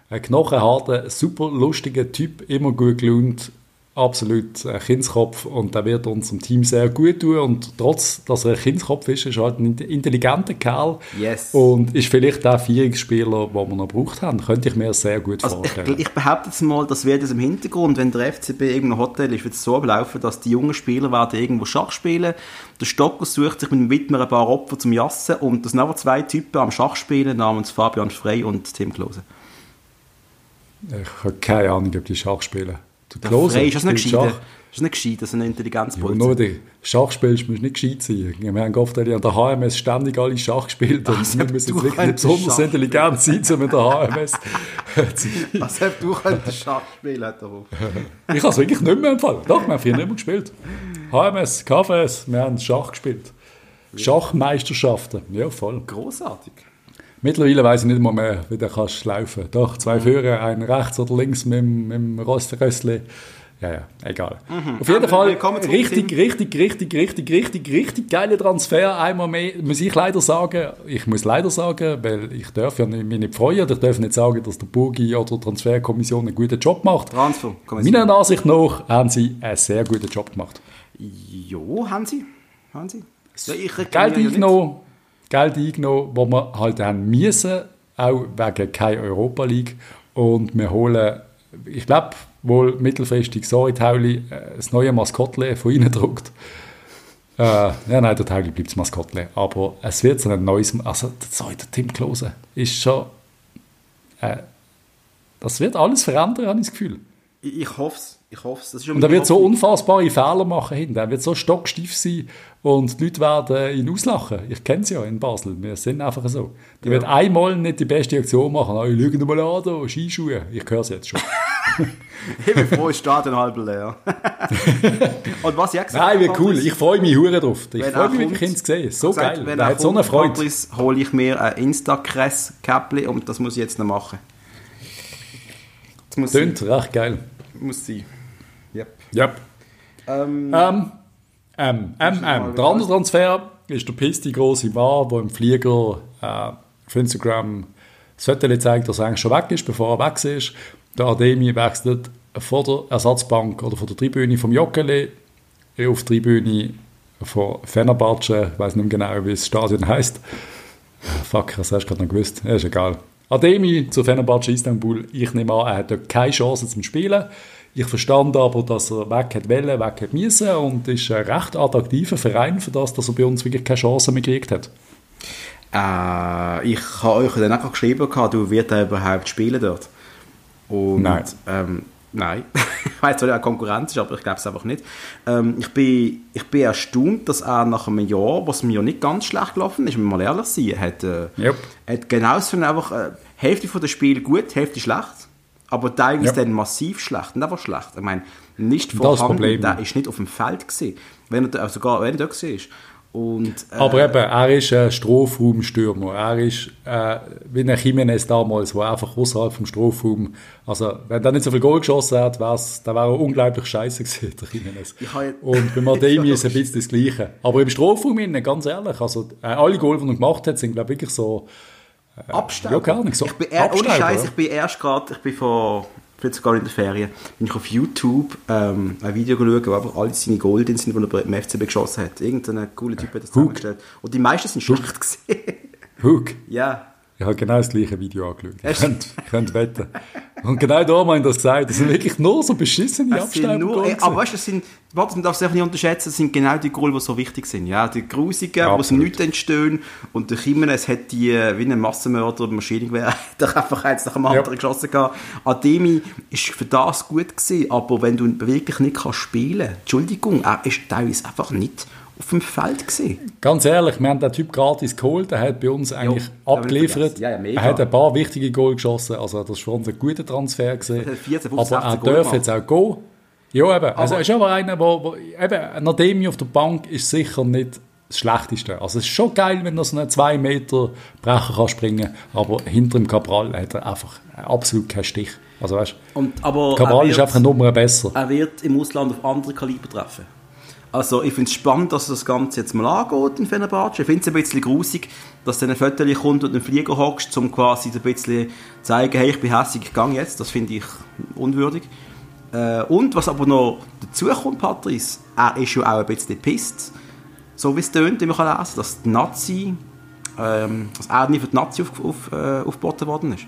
Ein knochenharter, super lustiger Typ, immer gut gelaunt, absolut ein Kindskopf und der wird unserem Team sehr gut tun und trotz, dass er ein Kindskopf ist, ist er halt ein intelligenter Kerl yes. und ist vielleicht der Vierungsspieler, den wir noch gebraucht haben, könnte ich mir sehr gut also vorstellen. Ich, ich, behaupte jetzt mal, das wird jetzt im Hintergrund, wenn der FCB irgendein Hotel ist, wird es so ablaufen, dass die jungen Spieler werden irgendwo Schach spielen, der Stocker sucht sich mit dem Widmer ein paar Opfer zum Jassen und das sind aber zwei Typen am Schach spielen, namens Fabian Frey und Tim Klose. Ich habe keine Ahnung, ob die Schach spielen. Der Klose ist das nicht gescheit? Das ist nicht gescheit, das ist eine Intelligenzpolizei. Ja, nur die Schach spielst, musst du nicht gescheit sein. Wir haben oft an der HMS ständig alle Schach gespielt und wir müssen jetzt wirklich besonders Schach intelligent sein, um mit der HMS zu Was hast du könntest Schach spielen, hat Ich habe es wirklich nicht mehr empfallen. Doch, wir haben früher nicht mehr gespielt. HMS, KFS, wir haben Schach gespielt. Schachmeisterschaften, ja voll. Großartig. Mittlerweile weiß ich nicht mal mehr, wie du kannst laufen. Doch, zwei Führer, einen rechts oder links mit, mit dem Röstli. Ja, ja, egal. Mhm. Auf jeden Fall richtig, richtig, richtig, richtig, richtig, richtig geile Transfer. Einmal mehr, muss ich leider sagen. Ich muss leider sagen, weil ich darf ja mich nicht freuen. Ich darf nicht sagen, dass der Burgi oder die Transferkommission einen guten Job macht. Transfer. Meiner Ansicht nach haben sie einen sehr guten Job gemacht. Jo, haben sie. Haben sie. Ja, ich Geld eingenommen Geld eingenommen, wo wir halt haben müssen, auch wegen keiner Europa League. Und wir holen, ich glaube, wohl mittelfristig so in Tauli äh, das neue Maskottchen von ihnen druckt. Äh, ja, nein, der Tauli bleibt das Maskottchen. Aber es wird so ein neues, also sorry, der Tim Klose ist schon, äh, das wird alles verändern, habe ich das Gefühl. Ich, ich hoffe es. Ich hoffe es. Und er wird so unfassbare Fehler machen hinten. Er wird so stockstief sein und die Leute werden ihn auslachen. Ich kenne es ja in Basel. Wir sind einfach so. Die ja. wird einmal nicht die beste Aktion machen. Oh, schau mal an, da, Skischuhe. Ich höre es jetzt schon. ich bin froh, das Stadion halb leer. und was ich gesagt Nein, wie cool. Ich freue mich hure drauf. Ich freue mich wirklich, ihn zu sehen. So gesagt, geil. Wenn er hat so eine Freude. hole ich mir ein Insta-Cress-Käppli und das muss ich jetzt noch machen. Das muss Tönt recht geil. Muss sein. Yep. Yep. Ähm, ähm, ähm, ähm, ähm. Der andere Transfer ist der Pisti große Mann, der im Flieger äh, auf Instagram das Foto zeigt, dass er eigentlich schon weg ist, bevor er weg ist. Der Ademi wechselt von der Ersatzbank oder von der Tribüne vom Joggeli auf die Tribüne von Fenerbahce. Ich weiß nicht mehr genau, wie das Stadion heißt. Fuck, das hast du gerade noch gewusst. Ja, ist egal. Ademi zu Fenerbahce Istanbul. Ich nehme an, er hat keine Chance zum Spielen. Ich verstand aber, dass er weg hat wollen, weg hat müssen und ist ein recht attraktiver Verein für das, dass er bei uns wirklich keine Chance mehr gekriegt hat. Äh, ich habe euch dann auch geschrieben, du wirst er überhaupt spielen dort? Und, nein. Ähm, nein. ich weiß dass er Konkurrenz ist, aber ich glaube es einfach nicht. Ähm, ich, bin, ich bin erstaunt, dass er nach einem Jahr, was mir ja nicht ganz schlecht gelaufen ist, wenn wir mal ehrlich sein, hat, äh, yep. hat genauso einfach äh, Hälfte von der Spiel gut, Hälfte schlecht aber teilweise ja. dann massiv schlecht. Und einfach schlecht. Ich meine, nicht vorhanden, der ist nicht auf dem Feld gesehen, wenn er, also sogar wenn er da war. Und, äh, Aber eben, er ist ein Strafraumstürmer. Er ist äh, wie ein Jimenez damals, der einfach außerhalb vom Strafraum, also wenn er nicht so viel Goal geschossen hat, dann wäre er unglaublich scheiße gewesen, der Jimenez. Und bei Mademi ist es ein bisschen das Gleiche. Aber im Strafraum, ganz ehrlich, also äh, alle Goal, die er gemacht hat, sind glaube ich wirklich so Abstauben. Ja, gar nicht so. Ich bin, ohne Scheiß, ich bin erst gerade, ich bin vor vielleicht sogar in der Ferien, bin ich auf YouTube ähm, ein Video geschaut, wo einfach alle seine Gold sind, die er beim FCB geschossen hat. Irgendein cooler Typ hat das zusammengestellt. Und die meisten sind schlecht gesehen. Hook? Ja. Ich habe genau das gleiche Video angeschaut. Ihr könnt, könnt wetten. Und genau da haben wir das gesagt. Das sind wirklich nur so beschissene Abstauber. Aber weißt du, das sind, warte, man darf es nicht unterschätzen, das sind genau die Goal, die so wichtig sind. Ja, die Grusigen, ja, wo aus nichts entstehen. Und der Jimenez hat die, äh, wie ein Massenmörder, Maschinengewehr, der einfach eins nach dem anderen ja. geschossen gehabt. Ademi ist für das gut gewesen, aber wenn du wirklich nicht kannst spielen, Entschuldigung, er ist teilweise einfach nicht auf dem Feld gewesen. Ganz ehrlich, wir haben den Typ gratis geholt, er hat bei uns eigentlich jo, abgeliefert. Ja, ja, er hat ein paar wichtige Goal geschossen, also das war ein guter Transfer gewesen. 14, 15, aber er darf jetzt auch gehen. Ja, eben. Also, er ist aber einer, wo, wo eben, Nademi auf der Bank ist sicher nicht das Schlechteste. Also es ist schon geil, wenn er so einen 2 Meter Brecher kann springen aber hinter dem Cabral hat er einfach absolut keinen Stich. Also weißt, Und, aber Cabral wird, ist einfach eine Nummer besser. Er wird im Ausland auf andere Kaliber treffen. Also ich finde es spannend, dass das Ganze jetzt mal angeht in Fenerbahce. Ich finde es ein bisschen grusig, dass dann ein Foto kommt und ein Flieger hockst, um quasi ein bisschen zu zeigen, hey, ich bin hässlich, ich gehe jetzt. Das finde ich unwürdig. Äh, und was aber noch dazu kommt, Patrice, er ist ja auch ein bisschen pisst. So wie es tönt, wie man kann lesen, dass die Nazi, ähm, dass er nie für die Nazi auf, auf, äh, aufgeboten worden ist.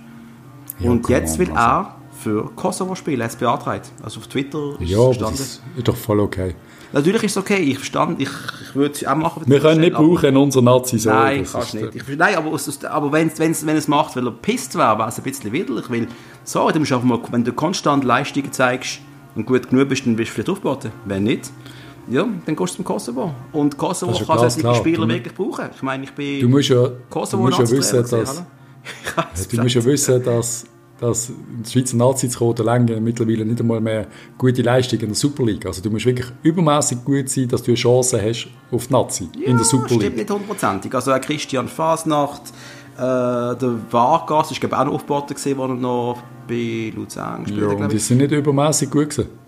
Ja, und jetzt will er für Kosovo spielen, er hat es beantragt. Also auf Twitter ja, ist das ist doch voll okay. Natürlich ist es okay, ich verstand, ich, ich würde es auch machen. Wir können nicht brauchen in unserer Nazi so. Nein, kannst nicht. Ich, nein, aber, aber wenn's, wenn's, wenn es macht, weil er pisst wäre, wäre es ein bisschen widerlich, weil, so, du musst einfach mal, wenn du konstant Leistungen zeigst und gut genug bist, dann bist du vielleicht aufgeboten. Wenn nicht, ja, dann gehst du zum Kosovo. Und Kosovo kann solche Spieler wirklich brauchen. Ich meine, ich bin du musst ja, Kosovo du musst ja wissen, dass, du musst ja wissen, dass dass in die Schweizer Nazi zu kommen, lange mittlerweile nicht einmal mehr gute Leistung in der Super League. Also du musst wirklich übermäßig gut sein, dass du eine Chance hast auf die Nazi ja, in der Super League. stimmt nicht hundertprozentig. Also auch Christian Fasnacht, äh, der Vargas, ist glaube auch noch aufgeboten gewesen, als er noch bei Luzern gespielt hat. Ja, und die sind nicht übermäßig gut gewesen.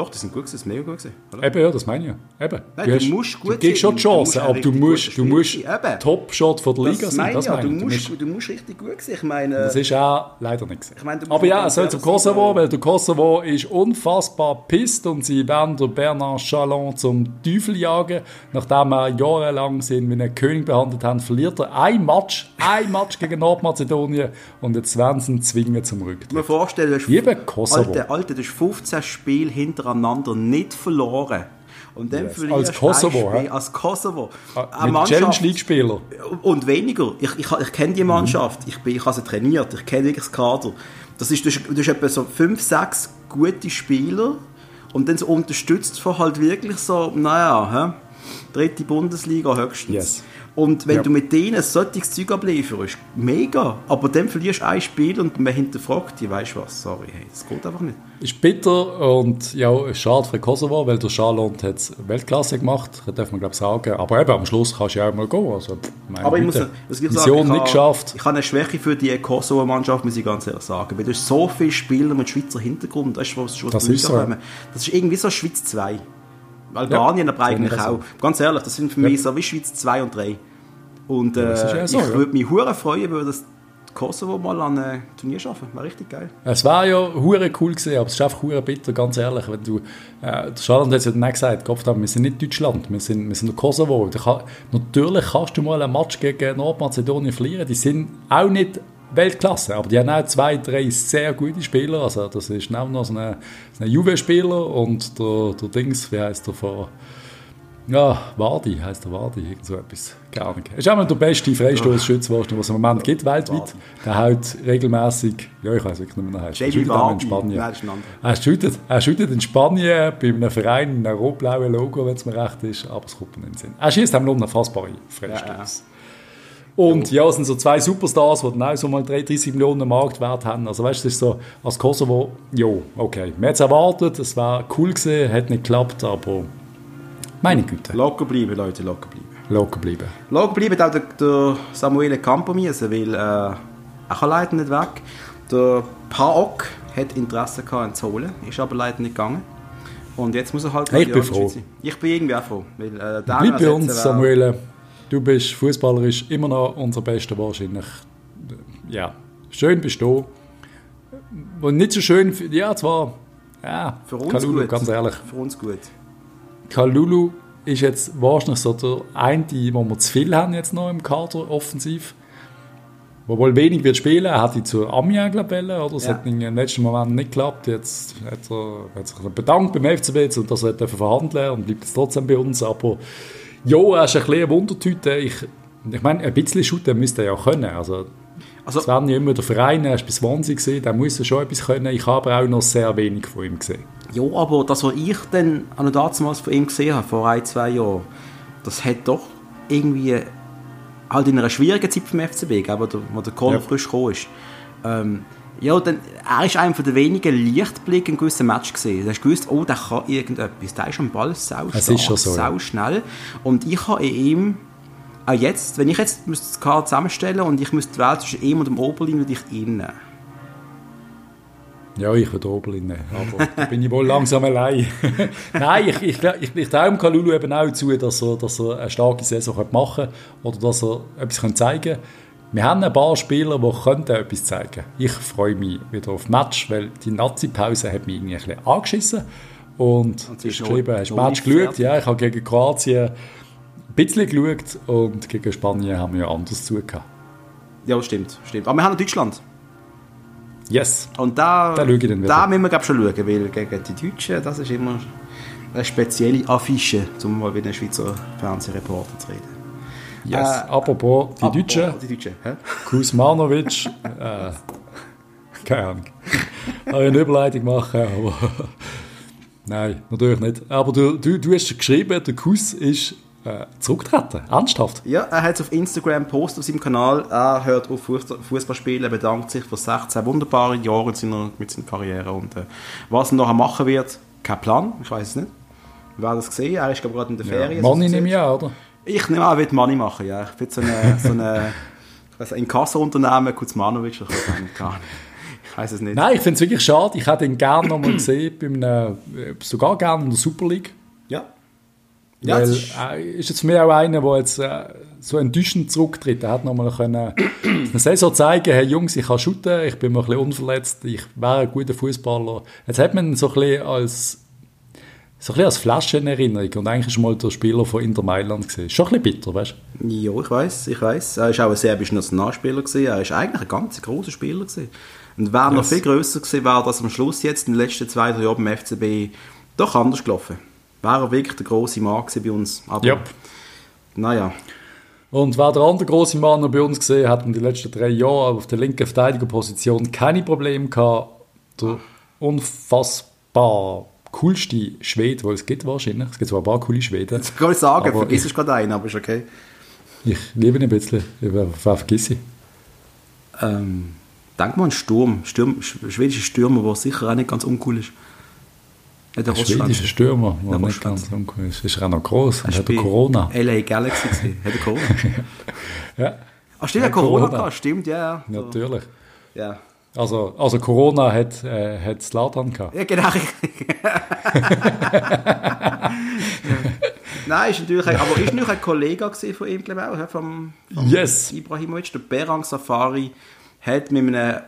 Doch, die sind gut das ist mega gut gewesen, oder? Eben, ja, das meine ich ja. Eben. Nein, du, hast, musst gut du gibst schon die Chance, aber du musst, du musst Top-Shot von der Liga das sein. Das ja, du, musst, du, musst, richtig gut sein. Ich meine, das ist auch leider nicht gewesen. Ich meine, aber ja, es soll zum Kosovo, weil der Kosovo ist unfassbar pisst und sie werden den Bernard Chalon zum Teufel jagen. Nachdem er jahrelang sind wie einen König behandelt haben, verliert er ein Match, ein Match gegen Nordmazedonien und jetzt werden sie ihn zwingen zum Rücktritt. Ich mir vorstellen, du hast, Kosovo. Alter, Alter, du hast 15 Spiele hinter hintereinander nicht verloren. Und dann yes. Als Kosovo, Spiel, als Kosovo. Ah, mit Challenge League-Spieler. Und weniger. Ich, ich, ich kenne die Mannschaft. Ich, bin, ich habe sie trainiert. Ich kenne das Kader. Das ist, du, hast, du hast etwa so fünf, sechs gute Spieler und dann so unterstützt von halt wirklich so, naja, hä? dritte Bundesliga höchstens. Yes. Und wenn ja. du mit denen solches Zeug ablieferst, mega. Aber dann verlierst du ein Spiel und man hinterfragt dich, weißt du was, sorry, hey, das geht einfach nicht. Ist bitter und ja, schade für Kosovo, weil der Charlotte hat Weltklasse gemacht, das darf man glaube ich sagen. Aber eben, am Schluss kannst du ja auch mal gehen. Also, Aber ich muss, ich sagen, ich nicht geschafft. Ich habe eine Schwäche für die Kosovo-Mannschaft, muss ich ganz ehrlich sagen. Weil du hast so viele Spieler mit Schweizer Hintergrund, weißt du, was, was das ist so. Das ist irgendwie so Schweiz 2. Albanien ja, aber eigentlich auch. Ganz ehrlich, das sind für mich so wie Schweiz 2 und 3. Und äh, ja so, ich ja. würde mich hure freuen, wenn das Kosovo mal an ein Turnier schaffen. Wäre richtig geil. Es war ja hure cool gewesen, aber es ist einfach hure bitter, ganz ehrlich. Wenn du, äh, Charlotte hat es ja dann gesagt, Kopf wir sind nicht Deutschland, wir sind, wir sind der Kosovo. Kann, natürlich kannst du mal ein Match gegen Nordmazedonien verlieren. Die sind auch nicht Weltklasse, aber die haben auch zwei, drei sehr gute Spieler. Also das ist auch noch so ein, so ein Juve-Spieler und der, der Dings, wie heißt der von ja, Wardi heisst der Wardi, irgend so etwas. Keine Ahnung. Er ist auch der beste Freistoßschütze, den es im Moment gibt weltweit. Der haut regelmäßig, ja, ich weiß wirklich nicht mehr, heißt. Jamie Wardi. In Spanien. er shootet, er shootet in Spanien bei einem Verein in einem rot-blauen Logo, wenn es mir recht ist, aber es kommt mir nicht in den Sinn. Er schießt nur unfassbare Freistöße. Ja, ja. Und ja, es sind so zwei Superstars, die dann auch so mal 30 Millionen Marktwert haben. Also weißt du, das ist so, als Kosovo, ja, okay. Wir hätten es erwartet, es war cool gewesen, hat nicht geklappt, aber Meine Güte. Locker bleiben, Leute, locker bleiben. Locker bleiben. Locker bleiben auch der, der Samuele Campomiese, weil äh, er kann leider nicht weg. Der Paok hat Interesse gehabt, ihn zu holen, ist aber leider nicht gegangen. Und jetzt muss er halt... Ich bin froh. Ich bin irgendwie auch froh. Weil, äh, Bleib bei uns, Samuele. Du bist fußballerisch immer noch unser Bester wahrscheinlich. Ja, schön bist du. Und nicht so schön, ja zwar, ja, für uns Kalulu, gut. ganz ehrlich. Für uns gut. Kalulu ist jetzt wahrscheinlich so der eine, wo wir zu viel haben jetzt noch im Kader offensiv. Obwohl wenig wird spielen, er hat die zu Amiens glaube oder es ja. hat im letzten Moment nicht geklappt. Jetzt hat er, hat sich bedankt beim FCB und dass er verhandeln und bleibt jetzt trotzdem bei uns. Aber ja, er ist ein bisschen eine Wundertüte. Ich, ich meine, ein bisschen shooten müsste er ja können. Also, also, ja immer der Verein, er ist bis 20 gesehen, der muss ja schon etwas können. Ich habe auch noch sehr wenig von ihm gesehen. Ja, aber das, was ich dann an damals von ihm gesehen habe, vor ein, zwei Jahren, das hat doch irgendwie halt in einer schwierigen Zeit vom FCB, wo der, wo der Kohl ja. frisch gekommen ist. Ähm, ja, dann, er ist einer der wenigen Lichtblicke in gewissen Match gesehen. Du hast gewusst, oh, der kann irgendetwas. Der ist am Ball sau stark, ist schon so, sau schnell. Und ich habe in ihm, auch jetzt, wenn ich jetzt das Kader zusammenstellen und ich müsste wählen zwischen ihm und dem Oberlin, würde ich ihn nehmen. Ja, ich würde Oberlin aber da bin ich wohl langsam allein. Nein, ich, ich, ich, ich traue Kalulu eben auch zu, dass er, dass er eine starke Saison machen kann oder dass er etwas zeigen kann. Wir haben ein paar Spieler, die könnten etwas zeigen können. Ich freue mich wieder auf Match, weil die Nazi-Pause hat mich irgendwie ein bisschen angeschissen. Und, und ist geschrieben, hast du Match geschaut? Ja, ich habe gegen Kroatien ein bisschen geschaut und gegen Spanien haben wir ja anders zugehört. Ja, stimmt, stimmt. Aber wir haben Deutschland. Yes. Und da, da, da müssen wir schon schauen, weil gegen die Deutschen, das ist immer eine spezielle Affische, um mal mit einem Schweizer Fernsehreporter zu reden. Yes. Äh, apropos die apropos Deutschen. Die Deutschen, hä? Kuzmanovic. äh, keine Ahnung. Ich eine Überleitung machen, aber. Nein, natürlich nicht. Aber du, du, du hast geschrieben, der Kuss ist äh, zurücktreten. Ernsthaft? Ja, er hat es auf Instagram postet auf seinem Kanal. Er hört auf Fußball spielen, bedankt sich für 16 wunderbare Jahre seiner, mit seiner Karriere. Und äh, was er nachher machen wird, kein Plan, ich weiß es nicht. Wir werden es sehen. Er ist gerade in der Ferien. Ja, Money nehme ich an, oder? Ich nehme an, er wird Money machen, ja. Ich will so eine, so eine also ein Kassenunternehmen, Kuzmanovic, ich weiß es nicht. Nein, ich finde es wirklich schade. Ich hätte ihn gerne noch mal gesehen, bei einem, sogar gerne in der Super League. Ja. Ja, Weil, ist, äh, ist jetzt für mich auch einer, der jetzt äh, so enttäuschend zurücktritt. Er hat nochmal eine Saison zeigen, hey Jungs, ich kann shooten, ich bin mal ein bisschen unverletzt, ich wäre ein guter Fußballer. Jetzt hat man ihn so ein bisschen als so ein bisschen als Flasche in Erinnerung und eigentlich ist mal der Spieler von Inter Mailand gesehen. Schon ein bisschen bitter, weißt du? Ja, ich weiß, ich weiß. Er ist auch ein serbischer Nationalspieler gewesen. Er ist eigentlich ein ganz großer Spieler gewesen. Und wäre yes. noch viel grösser gewesen, wäre das am Schluss jetzt in den letzten zwei, drei Jahren beim FCB doch anders gelaufen. Wäre er wirklich der große Mann bei uns. Aber, yep. naja. Und wer der andere große Mann bei uns gesehen hat in den letzten drei Jahren auf der linken Verteidigerposition keine Probleme gehabt, der unfassbar coolste Schwede, den es gibt wahrscheinlich. Es gibt zwar ein paar coole Schweden. Das kann ich sagen, vergiss es gerade einen, aber ist okay. Ich liebe ihn ein bisschen. Ich? Ähm, denk mal an Sturm. Sturm schwedische Stürmer, der sicher auch nicht ganz uncool ist. Ein schwedischer Stürmer, der nicht ganz uncool ist. Ist er auch noch groß und hat Corona. LA Galaxy gesehen. Hat er Corona? ja. Ach, stimmt, ja, Corona, Corona. stimmt, ja. ja. Natürlich. Ja. Also, also Corona hat, äh, hat Zlatan gehabt. Ja, genau. Nein, ist natürlich, aber ist natürlich ein Kollege von ihm, glaube ich, auch, vom, vom yes. Ibrahimovic. Der Berang Safari hat mit einem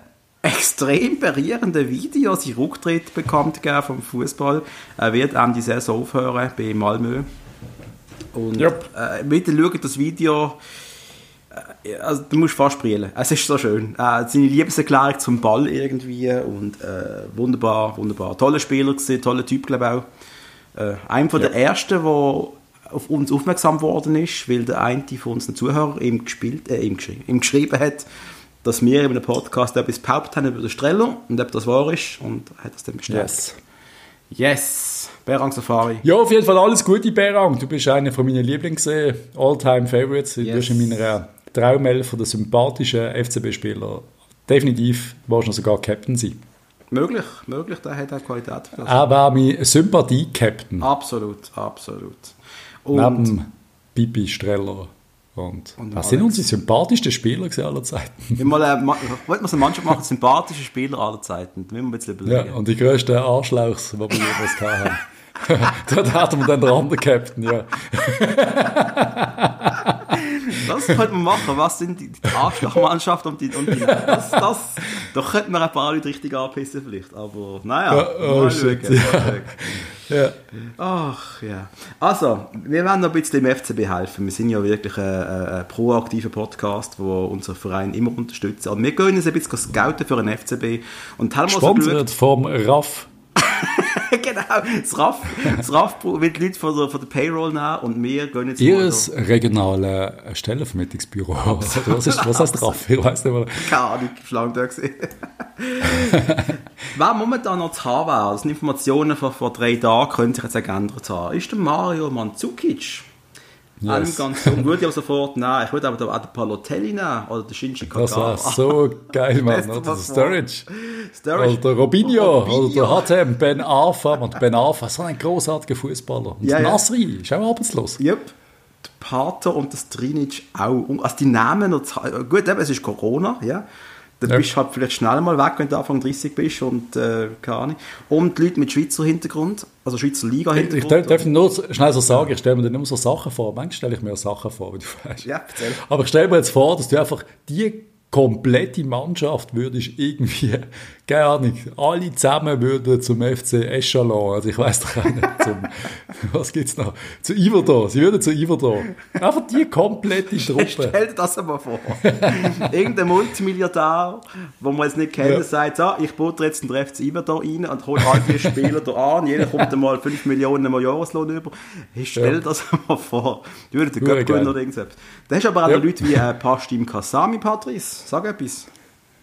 extrem berührenden Video sein Rücktritt bekannt gegeben vom Fußball. Er wird Ende Saison aufhören bei Malmö. Und yep. äh, bitte schaut das Video äh, also du musst fast brillen. Es ist so schön. Äh, seine Liebeserklärung zum Ball irgendwie und äh, wunderbar, wunderbar. Toller Spieler gewesen, toller Typ, glaube ich auch. Äh, einer ja. der ersten, der auf uns aufmerksam worden ist, weil der eine von unseren Zuhörern ihm, gespielt, äh, ihm, geschrieben, ihm geschrieben hat, dass wir in einem Podcast etwas behauptet haben über den Streller und ob das wahr ist und hat das dann bestätigt. Yes. Yes, Berang Safari. Ja, auf jeden Fall alles Gute, Berang. Du bist einer von meinen Lieblings All-Time Favorites. Yes. Du bist in meiner Traumelf der sympathischen FCB-Spieler definitiv wahrscheinlich sogar Captain sein. Möglich, möglich, der hat auch Qualität. Für das. Er war mein Sympathie-Captain. Absolut, absolut. Und Neben Bibi Streller. Und, und das sind unsere sympathischsten Spieler aller Zeiten. Wenn mal, äh, wollten wir eine Mannschaft machen, sympathische Spieler aller Zeiten. Da müssen wir ein bisschen überlegen. Ja, und die grössten Arschlauchs, die wir jemals haben. Dort hatten wir dann den anderen Captain, ja. das könnte man machen. Was sind die, die Arschlochmannschaft und die, und die das, das, da könnten wir ein paar Leute richtig anpissen vielleicht. Aber naja, oh, mal schauen. Ja. ja. Ach ja. Also, wir werden noch ein bisschen dem FCB helfen. Wir sind ja wirklich ein, ein proaktiver Podcast, wo unser Verein immer unterstützt. Aber wir gehen uns ein bisschen scouten für einen FCB. Und Sponsert vom RAF genau, das RAF, das RAF wird Leute von der, von der Payroll nehmen und wir gehen jetzt Ihres so. regionale Stellenvermittlungsbüro. was, ist, was heißt RAF? Ich weiß nicht mehr. Keine Ahnung, ich habe lange da gesehen. Wer momentan noch zu haben wäre, das sind Informationen von vor drei Tagen, können sich jetzt auch geändert haben, ist der Mario Mandzukic. Yes. ganz so. Würde ich aber sofort nehmen. Ich würde aber auch den Palotelli nehmen oder den Shinji Kagawa. Das war so geil, Mann. Oder der Sturridge. Sturridge. Oder der Robinho. Oder der HTM, Ben Arfa. Und Ben Arfa, so ein großartiger Fußballer. Und ja, Nasri ja. ist auch arbeitslos. Yep. Der Pater und das Trinic auch. Also die Namen noch, gut, eben, es ist Corona, ja. Dann ja. bist du halt vielleicht schnell mal weg, wenn du Anfang 30 bist und äh, keine Ahnung. Und die Leute mit Schweizer Hintergrund, also Schweizer Liga-Hintergrund. Ich, ich darf nur schnell so sagen, ich stelle mir dann immer so Sachen vor. Manchmal stelle ich mir Sachen vor, wie du weißt. Ja, erzähl. Aber ich stelle mir jetzt vor, dass du einfach die komplette Mannschaft würdest irgendwie, keine Ahnung, alle zusammen würden zum FC Echelon, also ich weiß doch nicht, zum, was gibt's noch, zu Iverdon, sie würden zu Iverdon. Einfach die komplette Truppe. Stell dir das aber vor. Irgendein Multimilliardär, wo man jetzt nicht kennt, ja. sagt, so, ich butter jetzt den FC Iverdon rein und hole all die Spieler da an, jeder kommt einmal 5 Millionen im Jahreslohn über. Hey, stell ja. das mal vor. Die würden den Göpp oder irgendwas. Da hast aber auch ja. Leute wie äh, Pastim Kassami, Patrice. Sag etwas.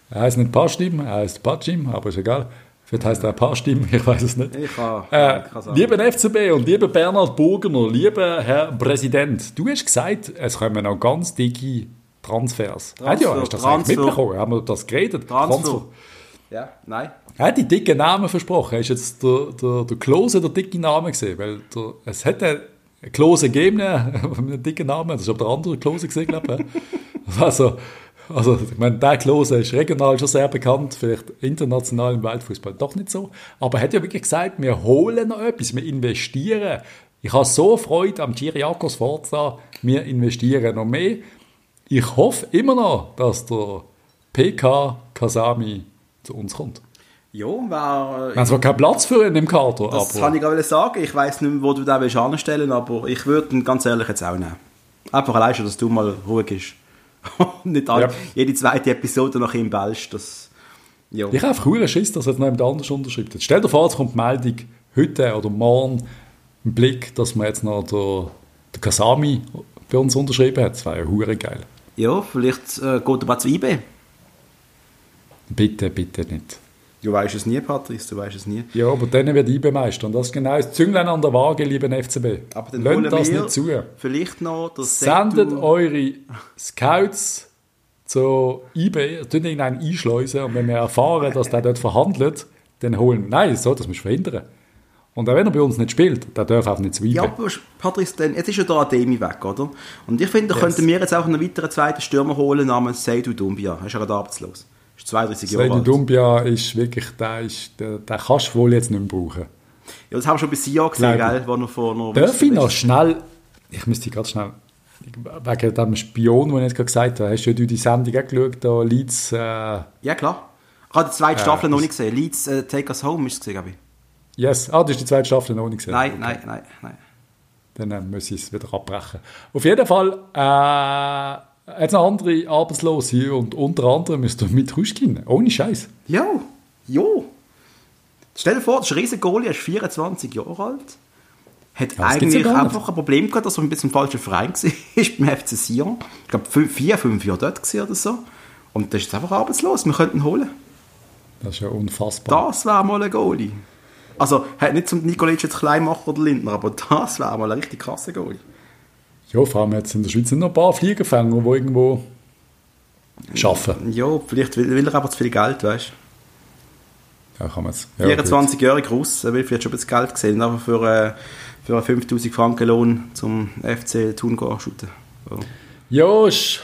Er heißt nicht Pastim, er heißt Pachim, aber ist egal. Vielleicht heißt er Pastim, ich weiß es nicht. Ich kann, äh, kann lieber FCB und lieber Bernhard Burgener, lieber Herr Präsident, du hast gesagt, es kommen noch ganz dicke Transfers. Transfer, ja, hast du das Transfer. mitbekommen? Haben wir das geredet? Transfer. Transfer. Ja, nein. Er hat die dicken Namen versprochen. Hast du jetzt der, der, der Klose der dicke Name gesehen? Weil der, es hätte Klose gegeben, einen dicken Namen. Das ist aber der andere Klose gesehen, glaube ich. Also, also, ich meine, der Klose ist regional schon sehr bekannt, vielleicht international im Weltfußball doch nicht so. Aber er hat ja wirklich gesagt, wir holen noch etwas, wir investieren. Ich habe so Freude am Giriakos Forza, wir investieren noch mehr. Ich hoffe immer noch, dass der PK Kasami zu uns kommt. Ja, war. Äh, es war kein Platz für ihn im Kader. Das aber. kann ich gerade sagen. Ich weiß nicht, wo du den anstellen willst, aber ich würde ihn ganz ehrlich jetzt auch nehmen. Einfach allein schon, dass du mal ruhig bist. nicht all, ja. jede zweite Episode nach ihm bellst. Das, ja. Ich habe einfach Schiss, dass jetzt noch jemand anders unterschreibt. Jetzt stell dir vor, es kommt die Meldung heute oder morgen im Blick, dass man jetzt noch der, der Kasami bei uns unterschrieben hat. Das wäre ja hure geil. Ja, vielleicht äh, geht er mal zu IB. Bitte, bitte nicht. Du weißt es nie, Patrice, du weißt es nie. Ja, aber dann wird IB Meister. Und das ist genau das Zünglein an der Waage, lieben FCB. Aber dann Lasst das nicht zu. Vielleicht noch das Sendet eure Scouts zu IB, tun ihn einschleusen und wenn wir erfahren, dass der dort verhandelt, dann holen. Nein, so, das musst du verhindern. Und auch wenn er bei uns nicht spielt, der darf auch nicht zu. Ja, aber Patrice, denn, jetzt ist ja da Ademi weg, oder? Und ich finde, da yes. könnten wir jetzt auch einen weiteren zweiten Stürmer holen namens Seidu Dumbia. Er ist ja gerade arbeitslos. Ist 32 Jahre alt. Dumbia ist wirklich, der, ist, der, der kannst du wohl jetzt nicht mehr brauchen. Ja, das haben wir schon bei Sia gesehen, gell, wo er vor noch... Darf ich noch schnell, ich müsste gerade schnell, wegen dem Spion, den ich jetzt gerade gesagt habe, hast du die Sendung auch geschaut, da Leeds... Äh, ja, klar. Ich habe die zweite Staffel äh, noch nicht gesehen. Leeds uh, Take Us Home ist es gesehen, glaube ich. Yes, ah, du hast die zweite Staffel noch nicht gesehen? Nein, okay. nein, nein, nein. Dann äh, muss ich es wieder abbrechen. Auf jeden Fall, äh, Jetzt noch andere Arbeitslose und unter anderem ist der mit Huschkin. Ohne Scheiß. Ja, jo. Stell dir vor, der ist ein riesen Goalie, er ist 24 Jahre alt. Hat ja, eigentlich einfach ein Problem gehabt, dass er ein bisschen im falschen Verein war, beim FC Sion. Ich glaube, vier, fünf Jahre dort oder so. Und der ist jetzt einfach arbeitslos. Wir könnten ihn holen. Das ist ja unfassbar. Das wäre mal ein Goalie. Also, hat nicht zum Nikolic jetzt klein machen oder Lindner, aber das wäre mal ein richtig krasser Goalie. Ja, vor allem jetzt in der Schweiz sind noch ein paar Fliegerfänger, die irgendwo arbeiten. Ja, vielleicht will, will er aber zu viel Geld, weißt Ja, kann man es. Ja, 24-jähriger Russ, er will vielleicht schon ein bisschen Geld gesehen, aber für, äh, für einen 5000 Franken Lohn zum FC Thun shooten. So. Ja, ist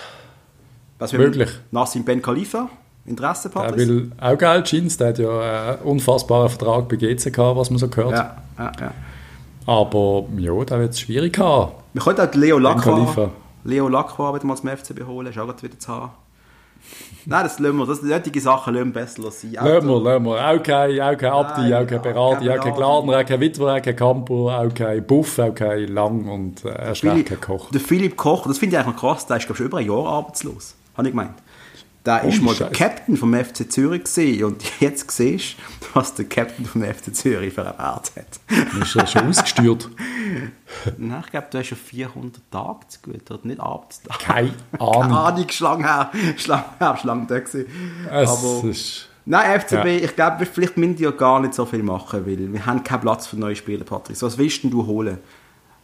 Was möglich. Nassim Ben Khalifa, Interesse, Patrice? Er will auch Geld, Jeans, der hat ja einen unfassbaren Vertrag bei GC gehabt, was man so gehört. Ja, ja, ja. Aber ja, da wird es schwierig haben. Wir können auch Leo Lacroix, Leo Lacroix wieder mal zum FCB holen, ist auch wieder zu haben. Nein, das lassen wir. Das nötige Sachen lassen wir besser sein. Lassen wir, lassen wir. Auch kein, auch kein Abdi, auch kein Berati, auch kein Gladner, auch kein Witwer, auch kein Campo, auch kein Buff, auch kein Lang und äh, erst kein Koch. Der Philipp Koch, das finde ich eigentlich noch krass, der ist glaube ich schon über ein Jahr arbeitslos. Habe ich gemeint. Der oh, ist mal Scheiße. der Captain vom FC Zürich gesehen und jetzt siehst du, was der Captain vom FC Zürich für einen Wert hat. Ist er schon ausgesteuert? Nein, ich glaube, du hast schon 400 Tage zu gut, oder nicht Arbeitstage. Keine Ahnung. Keine Ahnung, Schlange her, Schlange her, Schlange da gewesen. Aber... Ist... Nein, FCB, ja. ich glaube, vielleicht müssen die ja gar nicht so viel machen, weil wir haben keinen Platz für neue Spieler, Patrick. Was willst denn du holen?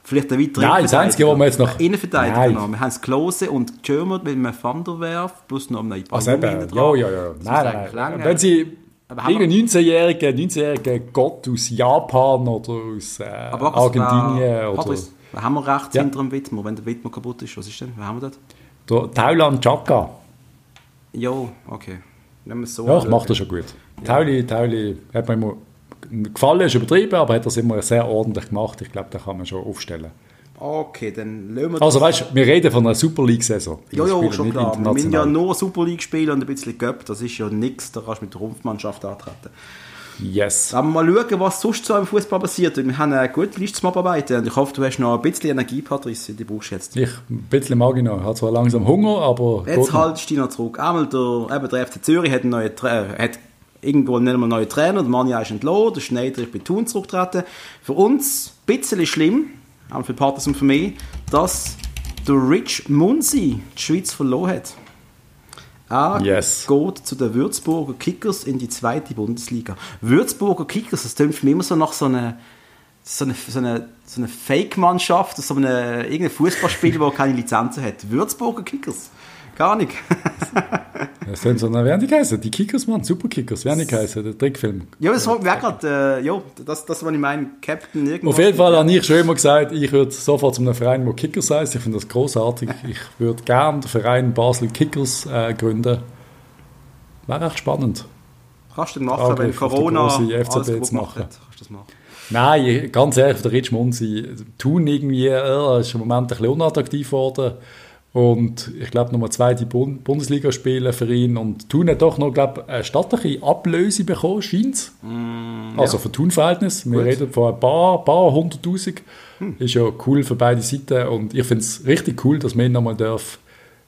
Vielleicht ein weiterer Nein, das Einzige, was wir jetzt noch... Innenverteidiger nein. noch. Wir haben das Klose und Germert mit einem Van der Werf plus noch einen Also eben, ja, ja, ja. Nein, nein, Wenn sie... Irgendein 19-jähriger 19 Gott aus Japan oder aus äh, Argentinien oder... Patrice, haben wir rechts ja. hinter dem Widmer, wenn der Widmer kaputt ist? Was ist denn? Wer haben wir dort? Der Tauland Chaka. Ja, okay. Nehmen wir so ja, ich mache das schon gut. Ja. Tauli, Tauli hat mir immer gefallen, ist übertrieben, aber hat das immer sehr ordentlich gemacht. Ich glaube, da kann man schon aufstellen. Okay, dann lassen wir Also weißt du, wir reden von einer Super League-Saison. Ja, ja, schon klar. Wir müssen ja nur Super League spielen und ein bisschen Göpp, das ist ja nichts, da kannst du mit der Rumpfmannschaft antreten. Yes. Aber mal schauen, was sonst so im Fußball passiert. Wir haben eine gute Liste zum Abarbeiten und ich hoffe, du hast noch ein bisschen Energie, Patrice, die brauchst du jetzt. Ich, ein bisschen mag ich noch. Ich habe zwar langsam Hunger, aber... Jetzt haltest du dich noch zurück. Einmal der, eben der FC Zürich hat, einen neuen, äh, hat irgendwo nicht mehr neuen Trainer, der Manja ist entlohnt, der Schneider ist bei Thun zurückgetreten. Für uns ein bisschen schlimm, auch für Partners und für mich, dass der Rich Munsi die Schweiz verloren hat. Er yes. geht zu den Würzburger Kickers in die zweite Bundesliga. Würzburger Kickers, das klingt für mich immer so nach so einer so eine, so eine, so eine Fake-Mannschaft, so eine, irgendein Fußballspiel, der keine Lizenzen hat. Würzburger Kickers. Gar nicht. das sind so, na, werden die Kickers, Mann, Super Kickers, werden die der Trickfilm. Ja, das wäre gerade, äh, ja, das, das, was ich meine, Captain irgendwas. Auf jeden Fall habe ich schon immer gesagt, ich würde sofort zu einem Verein, der Kickers heißt. Ich finde das großartig. ich würde gerne den Verein Basel Kickers äh, gründen. Wäre echt spannend. Kannst du machen, wenn Corona FCB alles jetzt machen. Hat, kannst du das machen. Nein, ganz ehrlich, der Richmond, sie tun irgendwie, äh, ist im Moment ein bisschen unattraktiv geworden. Und ich glaube, nochmal zweite Bund Bundesliga spielen für ihn. Und Thun hat doch noch, glaube eine stattliche Ablöse bekommen, scheint mm, Also ja. für Thun-Verhältnis. Wir Gut. reden von ein paar, paar hunderttausend. Hm. Ist ja cool für beide Seiten. Und ich finde es richtig cool, dass man ihn nochmal darf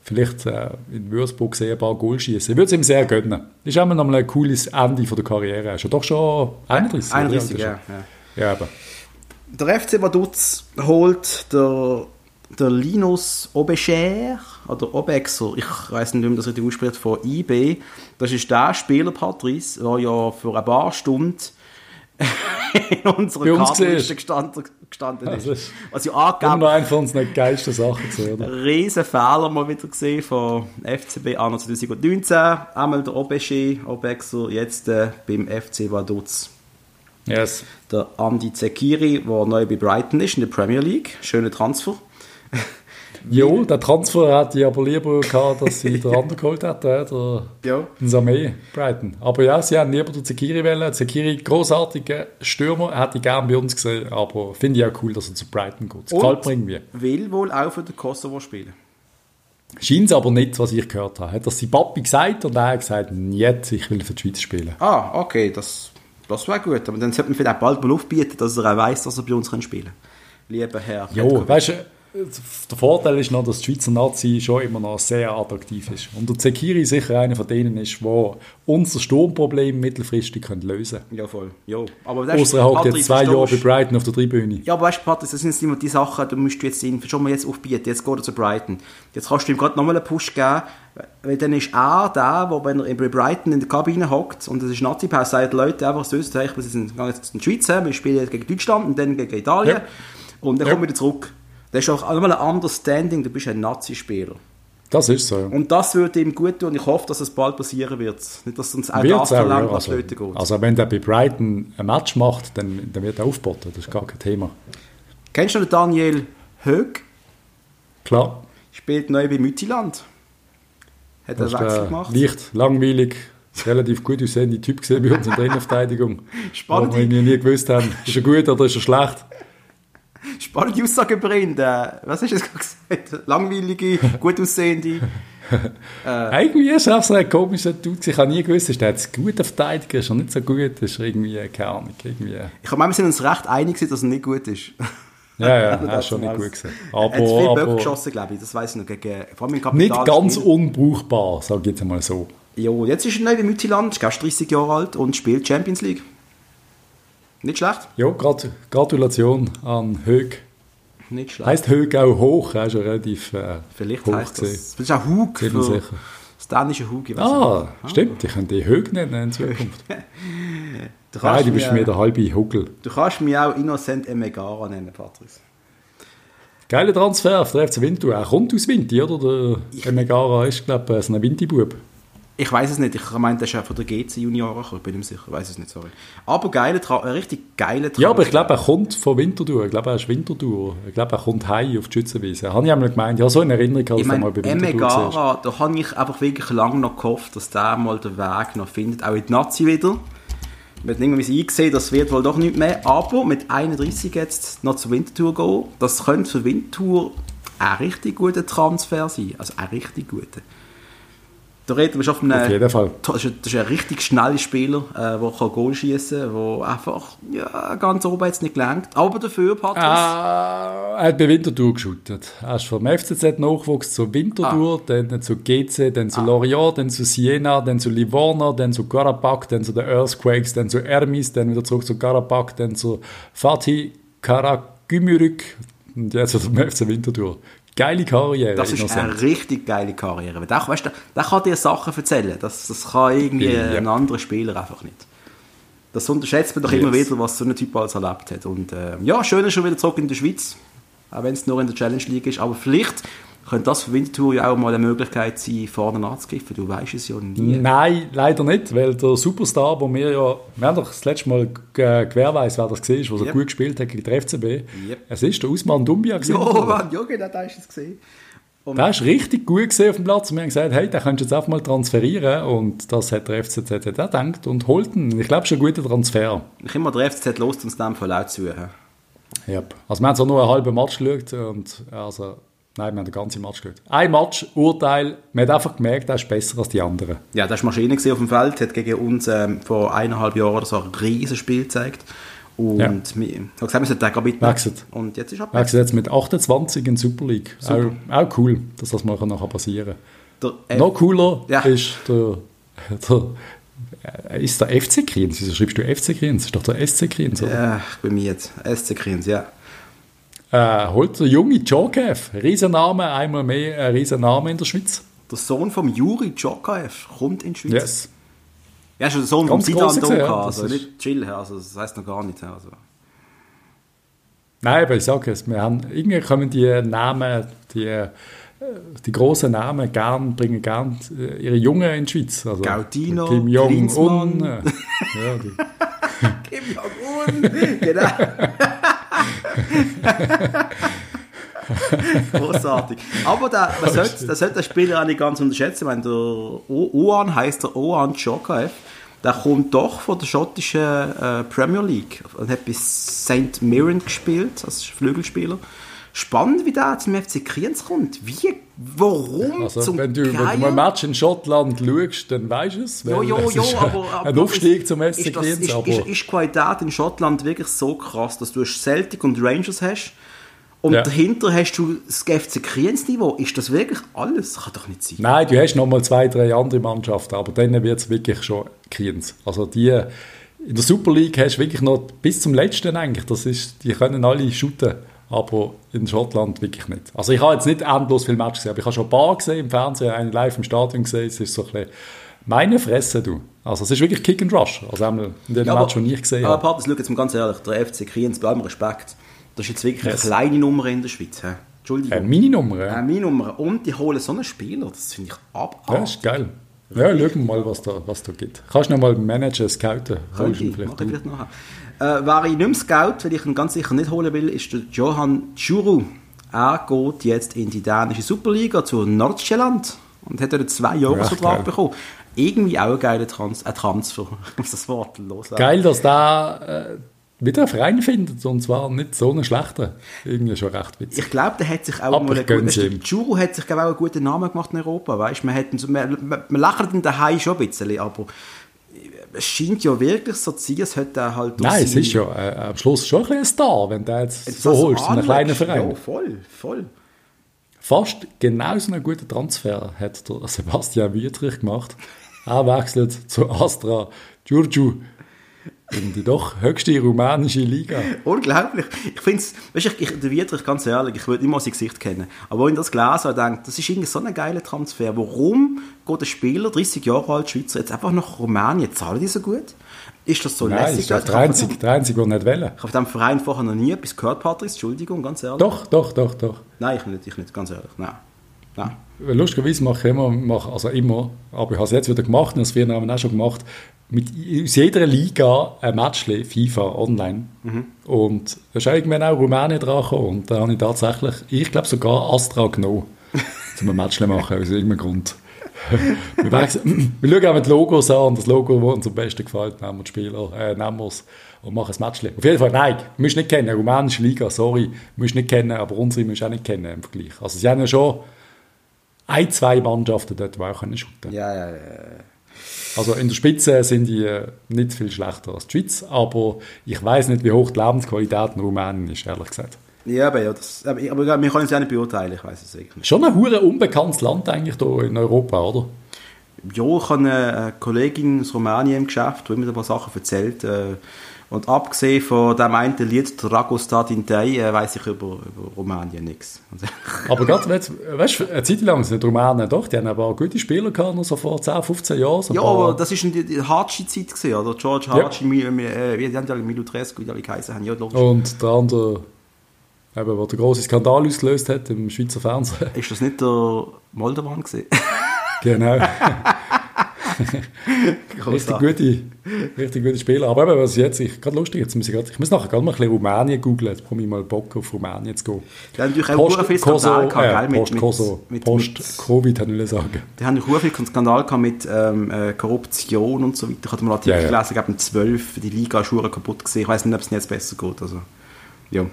vielleicht äh, in Würzburg sehr ein paar Goal schießen. Ich würde es ihm sehr gönnen. Ist auch nochmal ein cooles Ende von der Karriere. Er ist ja doch schon 31. 31, ja. Ja, ja. Der FC Vaduz holt der der Linus Obecher oder Obexer, ich weiß nicht, wie man das richtig ausspricht, von IB. Das ist der Spieler, Patrice, der ja für ein paar Stunden in unserer Kartenliste gestanden, gestanden ist. Also, Was ja angegeben... Immer eine von unseren geilsten Sachen gesehen, oder? Riesen Fehler mal wieder gesehen von FCB anno 2019. Einmal der Obecher, Obexer, jetzt äh, beim FC Vaduz. Yes. Der Andi Zekiri, der neu bei Brighton ist in der Premier League. Schöner Transfer. ja, der Transfer hätte ich aber lieber gehabt, dass sie den anderen geholt hätten, der ja. Samé Brighton. Aber ja, sie haben lieber den Zekiri wählen. Zekiri, großartiger Stürmer, hätte ich gerne bei uns gesehen, aber finde ich auch cool, dass er zu Brighton geht. Das gefällt mir irgendwie. will wohl auch für den Kosovo spielen. Scheint es aber nicht, was ich gehört habe. Hat das sein Papi gesagt und er hat gesagt, jetzt, ich will für die Schweiz spielen. Ah, okay, das, das wäre gut. Aber dann sollte man vielleicht bald mal aufbieten, dass er auch weiss, dass er bei uns spielen kann. Lieber Herr. Ja, weißt du, der Vorteil ist noch, dass die Schweizer Nazi schon immer noch sehr attraktiv ist. Und der Zekiri sicher einer von denen ist, der unser Sturmproblem mittelfristig lösen können. Ja, voll. Ja. Aber das Ausser er hockt jetzt zwei Jahre bei Brighton auf der Tribüne. Ja, aber weißt du, Patrick, das sind immer die Sachen, da musst du jetzt ihn schon mal jetzt aufbieten. Jetzt geht er zu Brighton. Jetzt kannst du ihm gerade nochmal einen Push geben, weil dann ist er der, der, wenn er bei Brighton in der Kabine hockt und es ist Nazi-Pause, sagt Leute einfach so, ich muss jetzt in die Schweiz, wir spielen gegen Deutschland und dann gegen Italien. Ja. Und dann ja. kommen wir wieder zurück. Das ist auch einmal ein Understanding, du bist ein Nazi-Spieler. Das ist so, ja. Und das würde ihm gut tun und ich hoffe, dass es bald passieren wird. Nicht, dass uns auch das verlangt, ja, also, geht. also wenn der bei Brighton ein Match macht, dann, dann wird er aufboten, das ist gar kein Thema. Kennst du den Daniel Hög? Klar. Spielt neu bei Müttiland. Hat er Wechsel gemacht? leicht, langweilig, relativ gut aussehende Typ gesehen bei uns in der Innenverteidigung. Spannend. Wo wir nie gewusst haben, ist er gut oder ist er schlecht. Spannende Aussage über ihn. Der, was hast du gesagt? Langweilige, gut aussehende. Äh. Irgendwie ist er so ein komischer Dude. Ich habe nie gewusst, ist der jetzt guter Verteidiger, ist er nicht so gut, ist irgendwie, keine Ahnung, irgendwie... Ich habe wir sind uns recht einig, dass er nicht gut ist. Ja, ja, er Das ist schon nicht gut gewesen. er hat viel Aber, Böck aber geschossen, glaube ich. Das weiß ich noch. Gegen, vor allem im nicht ganz unbrauchbar, sage ich jetzt einmal so. Jo, jetzt ist er neu bei Müttiland, ist erst 30 Jahre alt und spielt Champions League. Nicht schlecht. Ja, Grat Gratulation an Hög. Nicht schlecht. Heißt Hög auch hoch, er ist ja relativ äh, Vielleicht hoch heißt gesehen. das. Das ist auch Hug. Ziemlich Für, sicher. das dänische Hug. ich Ah, nicht. stimmt, ich könnte die Hög nennen in Zukunft. Du Nein, du bist mir, mir der halbe Huckel. du kannst mich auch Innocent Emegara nennen, Patrice. Geiler Transfer auf der FC Winterthur. Er kommt aus Winti, oder? Der Megara ist, glaube ich, so ein Winti-Bub. Ich weiß es nicht. Ich meine, der ist ja von der GC Junioren. Ich bin nicht sicher. Ich weiß es nicht, sorry. Aber geile Tra ein richtig geile Ja, aber ich glaube, er kommt von Winterthur. Ich glaube, er ist Winterthur. Ich glaube, er kommt heim auf die Schützenwiese. Habe ich einmal gemeint. Ja, so in Erinnerung, als Ich meine, mal bei Winterthur war. Emegara, da habe ich einfach wirklich lange noch gehofft, dass der mal den Weg noch findet. Auch in die Nazi wieder. Wir haben irgendwie eingesehen, das wird wohl doch nicht mehr. Aber mit 31 jetzt noch zur Wintertour gehen, das könnte für Wintertour ein richtig guter Transfer sein. Also ein richtig guter. Da reden wir schon von einem... Auf jeden Fall. Das ist, ein, das ist ein richtig schneller Spieler, äh, der kann Goal schießen kann, der einfach ja, ganz oben jetzt nicht gelangt. Aber dafür, Patrice, Ah, er hat bei Winterthur geschootet. Er ist vom FCZ Nachwuchs zu Winterthur, dann zu GC, dann zu Lorient, dann zu Siena, dann zu Livorno, dann zu Karabakh, dann zu den Earthquakes, dann zu Ermis, dann wieder zurück zu Karabakh, dann zu Fatih Karagümrük und jetzt zum FC Winterthur. Geile Karriere. Das ist eine richtig geile Karriere. Weil der, weißt, du, der kann dir Sachen erzählen. Das, das kann irgendwie Ja. ein anderer Spieler einfach nicht. Das unterschätzt man doch Yes. immer wieder, was so ein Typ alles erlebt hat. Und äh, ja, schön ist schon wieder zurück in der Schweiz. Auch wenn es nur in der Challenge League ist. Aber vielleicht könnte das für Winterthur ja auch mal eine Möglichkeit sein, vorne anzugreifen. Du weißt es ja nie. Nein, leider nicht, weil der Superstar, wo wir ja, wir haben doch das letzte Mal ge- gewährweist, wer das gesehen ist, der so Yep. gut gespielt hat gegen den FCB. Yep. Es ist der Usman Dumbia gewesen. Ja, Mann, ja, genau, da hast du es gesehen. Und Der ist richtig gut gesehen auf dem Platz und wir haben gesagt, hey, den könntest du jetzt einfach mal transferieren und das hat der FCZ auch gedacht und holt ihn. Ich glaube, schon ein guter Transfer. ich immer der FCZ los, uns dem Fall auch zu. hä? Yep. Also wir haben zwar nur einen halben Match geschaut und also, nein, wir haben den ganzen Match geschaut. Ein Match, Urteil, man hat einfach gemerkt, er ist besser als die anderen. Ja, das war Maschine auf dem Feld, hat gegen uns ähm, vor eineinhalb Jahren oder so ein riesiges Spiel gezeigt. Und Ja. wir haben gesagt, wir sollten den mitnehmen. Wechselt. Und jetzt ist er ist jetzt mit 28 in der Super League. Super. Auch, auch cool, dass das mal nachher passieren kann. Der, Noch cooler Ja. ist der, der äh, ist der FC Kriens. Wieso schreibst du FC Kriens? Ist doch der SC Kriens, oder? ja, bin mir jetzt. SC Kriens, ja. Äh, holt der junge Djokev. Riesenname, einmal mehr ein Riesenname in der Schweiz. Der Sohn vom Juri Djokaev kommt in die Schweiz. Yes. Ja, ist der Sohn Ganz Sidan gesehen, ja, Doka, das also nicht Chill, also das heisst noch gar nicht. Also. Nein, aber ich sage es, wir haben, irgendwie kommen die Namen, die, äh, die großen Namen gern, bringen gern äh, ihre Jungen in die Schweiz. Also Gaudino, Kim Jong-un. Äh, Ja, Kim Jong-un! genau. Großartig. Aber der, man sollte, das sollte der Spieler auch nicht ganz unterschätzen. Wenn der Oan heißt der Oan Djokaev, der kommt doch von der schottischen äh, Premier League und hat bis St. Mirren gespielt als Flügelspieler. Spannend, wie der zum FC Kriens kommt. Wie, warum also zum wenn, du, Geier? mal ein Match in Schottland schaust, dann weißt du es. Jo, jo, es jo, ist aber, aber ein Aufstieg zum ist, ist, das- Kriens. ist, aber ist, ist die Qualität in Schottland wirklich so krass, dass du Celtic und Rangers hast und Ja. dahinter hast du das FC Kriens Niveau. Ist das wirklich alles? Kann doch nicht sein. Nein, du hast noch mal zwei, drei andere Mannschaften, aber dann wird es wirklich schon Kriens. Also die in der Super League hast du wirklich noch bis zum letzten eigentlich. Das ist, die können alle shooten, aber in Schottland wirklich nicht. Also ich habe jetzt nicht endlos viele Matches gesehen, aber ich habe schon ein paar gesehen im Fernsehen, einen live im Stadion gesehen. Es ist so ein bisschen meine Fresse, du. Also es ist wirklich Kick and Rush. Also in den Ja, Match, die ich gesehen aber habe. Papas, schau jetzt mal ganz ehrlich, der FC Kriens, bei allem Respekt, das ist jetzt wirklich Yes. eine kleine Nummer in der Schweiz. He? Entschuldigung. Äh, meine Nummer, ja. Äh, meine Nummer. Und die holen so einen Spieler, das finde ich abartig. Ja, ist geil. Ja, schauen wir mal, was da, was da gibt. Kannst du noch mal managen, scouten? Du ihn vielleicht, vielleicht nachher. Äh, wer ich nicht mehr scout, weil ich ihn ganz sicher nicht holen will, ist der Johan Churu. Er geht jetzt in die dänische Superliga zu Nordsjælland und hat einen zwei Jahresvertrag ja, bekommen. Irgendwie auch ein geiler Trans ein Transfer. Ich muss das Wort loslassen. Geil, dass der äh, wieder einen Verein findet und zwar nicht so einen schlechten. Irgendwie schon recht witzig. Ich glaube, der hat sich auch Aber mal einen guten, Juro hat sich auch einen guten Namen gemacht in Europa, weißt? Man, hat, man, man, man lacht ihn daheim schon ein bisschen, aber es scheint ja wirklich so zu sein, es hat er halt... Nein, es ist ja äh, am Schluss schon ein, ein Star, wenn der jetzt, jetzt so holst, so einen kleinen Verein. Ja, voll, voll. Fast genauso einen guten Transfer hat der Sebastian Wietrich gemacht. Er wechselt zu Astra Giurgiu in die doch höchste rumänische Liga. Unglaublich. Ich finde es, weißt du, ich, der Wietrich, ganz ehrlich, ich würde immer sein Gesicht kennen. Aber wenn ich das gelesen habe, denke das ist irgendwie so ein geiler Transfer. Warum geht ein Spieler, 30 Jahre alt, Schweizer, jetzt einfach nach Rumänien, zahlen die so gut? Ist das so Nein, lässig? Nein, ist der einzige, der einzige, der nicht will. Ich habe von diesem Verein vorher noch nie etwas gehört, Patrice, Entschuldigung, ganz ehrlich. Doch, doch, doch, doch. Nein, ich nicht, ich nicht, ganz ehrlich, nein. nein. Lustigerweise mache ich immer, mache, also immer, aber ich habe es jetzt wieder gemacht und das wir haben auch schon gemacht, mit aus jeder Liga ein Match FIFA online. Mhm. Und da ist irgendwann auch Rumänien dran gekommen. Und da habe ich tatsächlich, ich glaube sogar Astra genommen, um ein Match zu machen, aus irgendeinem Grund. wir, wechseln, wir schauen auch mit Logos an und das Logo, das uns am besten gefällt, nehmen wir die Spieler, äh, nehmen wir es und machen ein Match. Auf jeden Fall, nein, du musst nicht kennen, rumänische Liga, sorry, musst nicht kennen, aber unsere musst du auch nicht kennen im Vergleich. Also sie haben ja schon ein, zwei Mannschaften dort, die auch können shooten. Ja, ja, ja. Also in der Spitze sind die äh, nicht viel schlechter als die Schweiz, aber ich weiß nicht, wie hoch die Lebensqualität in Rumänien ist, ehrlich gesagt. Ja, aber, ja, das, aber, aber wir können es ja nicht beurteilen, ich weiß es wirklich nicht. Schon ein hure unbekanntes Land eigentlich hier in Europa, oder? Ja, ich habe eine Kollegin aus Rumänien im Geschäft, die mir ein paar Sachen erzählt. Äh, und abgesehen von dem einen Lied Dragostat in Dei, äh, weiß ich über, über Rumänien nichts. aber gerade, weißt du, eine Zeit lang sind Rumänen doch, die haben aber gute Spieler gehabt, noch so vor 10, 15 Jahren. So ja, aber das war die, die Hatschi-Zeit, oder? George Hatschi, ja. äh, wie haben die alle, Milutrescu, wie die alle geheißen haben. Ja, Und der andere, eben, der den grossen Skandal ausgelöst hat im Schweizer Fernsehen. Ist das nicht der Moldovan gewesen? genau. richtig, gute, richtig gute Spieler. Aber eben, was jetzt, ich, gerade lustig, jetzt muss ich, grad, ich muss nachher gerade mal ein bisschen Rumänien googeln, jetzt bekomme ich mal Bock auf Rumänien zu gehen. Die haben natürlich auch Post, viel Skandal gehabt, äh, Post, Koso, mit, Post-Covid, kann ich sagen. Die haben natürlich viel Skandal gehabt mit ähm, äh, Korruption und so weiter. Ich habe mal Artikel ja, ja. gelesen, ich 12, die Liga ist kaputt gesehen. Ich weiß nicht, ob es jetzt besser geht. Also, ja.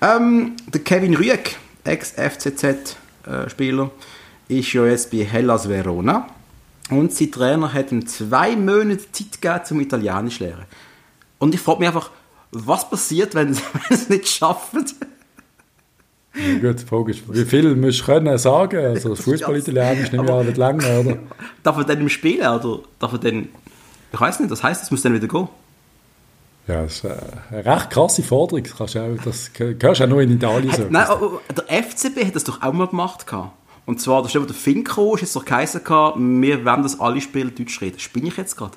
Ähm, der Kevin Rüegg, Ex-FCZ-Spieler, äh, ist ja jetzt bei Hellas Verona und sein Trainer hat ihm zwei Monate Zeit gegeben, zum Italienisch zu lernen. Und ich frage mich einfach, was passiert, wenn sie es nicht schaffen? Ja, gut, die Frage ist, wie viel musst du können sagen? Also Fußball-Italienisch nimmt ja nicht lange, oder? Darf er dann im Spielen, oder darf er dann... Ich weiß nicht, das heißt, es muss dann wieder gehen. Ja, das ist eine recht krasse Forderung. Das, kannst du auch, das gehörst du auch nur in Italien. Hat, nein, der FCB hat das doch auch mal gemacht. Gehabt. Und zwar, da steht, wo der Finko ist, jetzt doch geheißen, wir werden das alle Spiele Deutsch reden. Spinne ich jetzt gerade?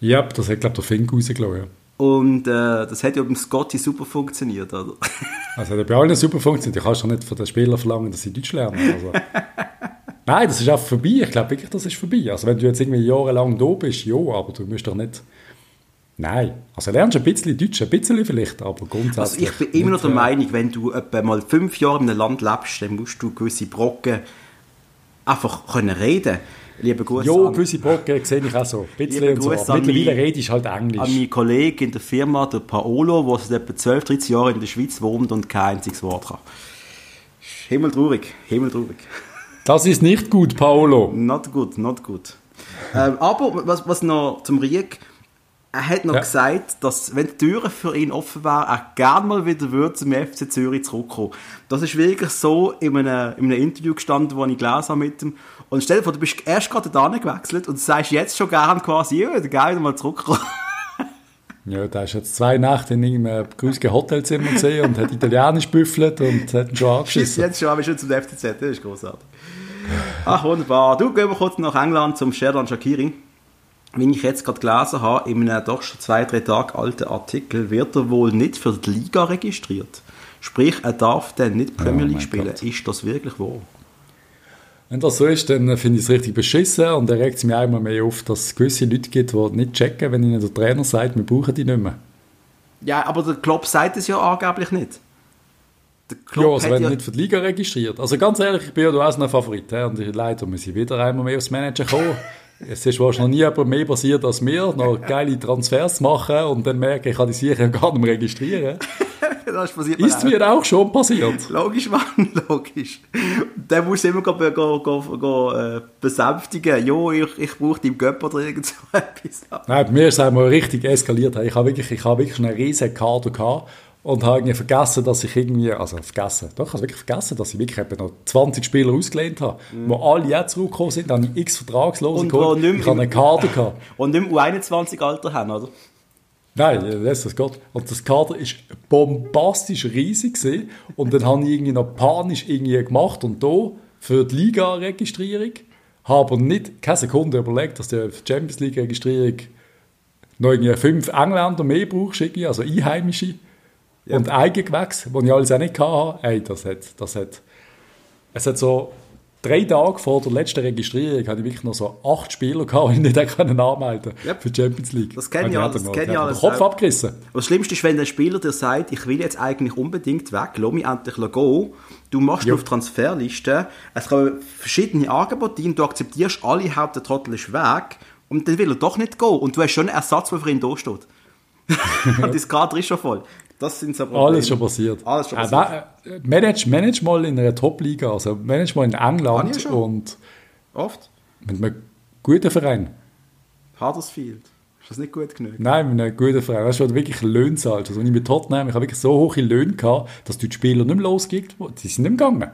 Ja, das hat, glaube ich, der Finko rausgelassen, ja. Und äh, das hat ja beim Scotty super funktioniert, oder? Also, hat bei allen super funktioniert. Du kannst doch nicht von den Spielern verlangen, dass sie Deutsch lernen. Also. Nein, das ist einfach vorbei. Ich glaube wirklich, das ist vorbei. Also, wenn du jetzt irgendwie jahrelang da bist, ja, aber du musst doch nicht Nein, also lernst ein bisschen Deutsch, ein bisschen vielleicht, aber grundsätzlich... Also ich bin immer noch der Meinung, wenn du etwa mal fünf Jahre in einem Land lebst, dann musst du gewisse Brocken einfach können reden Liebe Grüße Jo, gewisse Brocken sehe ich auch so. Ein bisschen und so. Aber mittlerweile rede ich halt Englisch. An meinen Kollegen in der Firma, der Paolo, der seit etwa 12, 13 Jahren in der Schweiz wohnt und kein einziges Wort kann. Himmeltraurig, himmeltraurig. Das ist nicht gut, Paolo. Not good, not good. ähm, aber was, was noch zum Rieg er hat noch ja. gesagt, dass, wenn die Türen für ihn offen wären, er gerne mal wieder würde zum FC Zürich zurückkommen. Das ist wirklich so in einem, in einem Interview gestanden, das ich gelesen habe mit ihm. Und stell dir vor, du bist erst gerade da gewechselt und sagst jetzt schon gerne quasi, ja, gerne mal zurückkommen. Ja, da ist jetzt zwei Nächte in irgendeinem grüßigen Hotelzimmer gesehen und hat Italienisch büffelt und hat ihn schon angeschissen. Jetzt schon, aber schon zum FCZ, das ist großartig. Ach, wunderbar. Du, gehen wir kurz nach England zum Sherdan Shakiri wie ich jetzt gerade gelesen habe, in einem doch schon zwei, drei Tage alten Artikel, wird er wohl nicht für die Liga registriert. Sprich, er darf dann nicht Premier League oh spielen. Gott. Ist das wirklich wahr? Wenn das so ist, dann finde ich es richtig beschissen und dann regt es mich einmal mehr auf, dass es gewisse Leute gibt, die nicht checken, wenn ihnen der Trainer sagt, wir brauchen die nicht mehr. Ja, aber der Klopp sagt es ja angeblich nicht. ja, also wenn ja nicht für die Liga registriert. Also ganz ehrlich, ich bin ja auch ein Favorit. Und ich leider muss ich wieder einmal mehr aufs Manager kommen. es ist wahrscheinlich nie jemand mehr passiert als mir, noch geile Transfers machen und dann merke ich, kann die sicher gar nicht mehr registrieren. das ist passiert ist mir auch schon passiert. Logisch, Mann, logisch. Dann musst du immer go, go, go, go, äh, besänftigen. Jo, ich, ich brauche deinen Göpp oder irgend so etwas. Nein, bei mir ist es einmal richtig eskaliert. Ich habe wirklich, ich habe wirklich einen riesen Kader gehabt und habe irgendwie vergessen, dass ich irgendwie, also vergessen, doch, ich habe wirklich vergessen, dass ich wirklich eben noch 20 Spieler ausgelehnt habe, mhm. wo alle jetzt zurückgekommen sind, dann habe ich x Vertragslose geholt, ich habe einen Kader gehabt. Und nicht mehr U21-Alter haben, oder? Nein, das ist Gott. Und das Kader ist bombastisch riesig gewesen. und dann habe ich irgendwie noch panisch irgendwie gemacht und da für die Liga-Registrierung habe nicht keine Sekunde überlegt, dass die Champions League-Registrierung noch irgendwie fünf Engländer mehr braucht, also Einheimische. Ja. Und Eigengewächs, die ich alles auch nicht hatte, ey, das hat, das hat, es hat so drei Tage vor der letzten Registrierung hatte ich wirklich noch so acht Spieler gehabt, die ich nicht können anmelden yep. für die Champions League. Das kenne ich alles. Das kenn ich alles. Kopf auch. abgerissen. Das Schlimmste ist, wenn der Spieler dir sagt, ich will jetzt eigentlich unbedingt weg, lass mich endlich gehen. Du machst yep. auf Transferliste, es kommen verschiedene Angebote rein, du akzeptierst alle, Haupt der Trottel ist weg und dann will er doch nicht gehen und du hast schon einen Ersatz, der für ihn da steht. und das Kader ist schon voll. Das sind so Probleme. Alles schon passiert. Alles schon passiert. Äh, manage, manage mal in einer Top-Liga, also manage mal in England und oft mit einem guten Verein. Huddersfield. Ist das nicht gut genug? Nein, mit einem guten Verein. Weißt du, wirklich Löhne zahlt. Also, wenn ich mit Tottenham, ich habe wirklich so hohe Löhne gehabt, dass du die Spieler nicht mehr losgibst, die sind nicht mehr gegangen.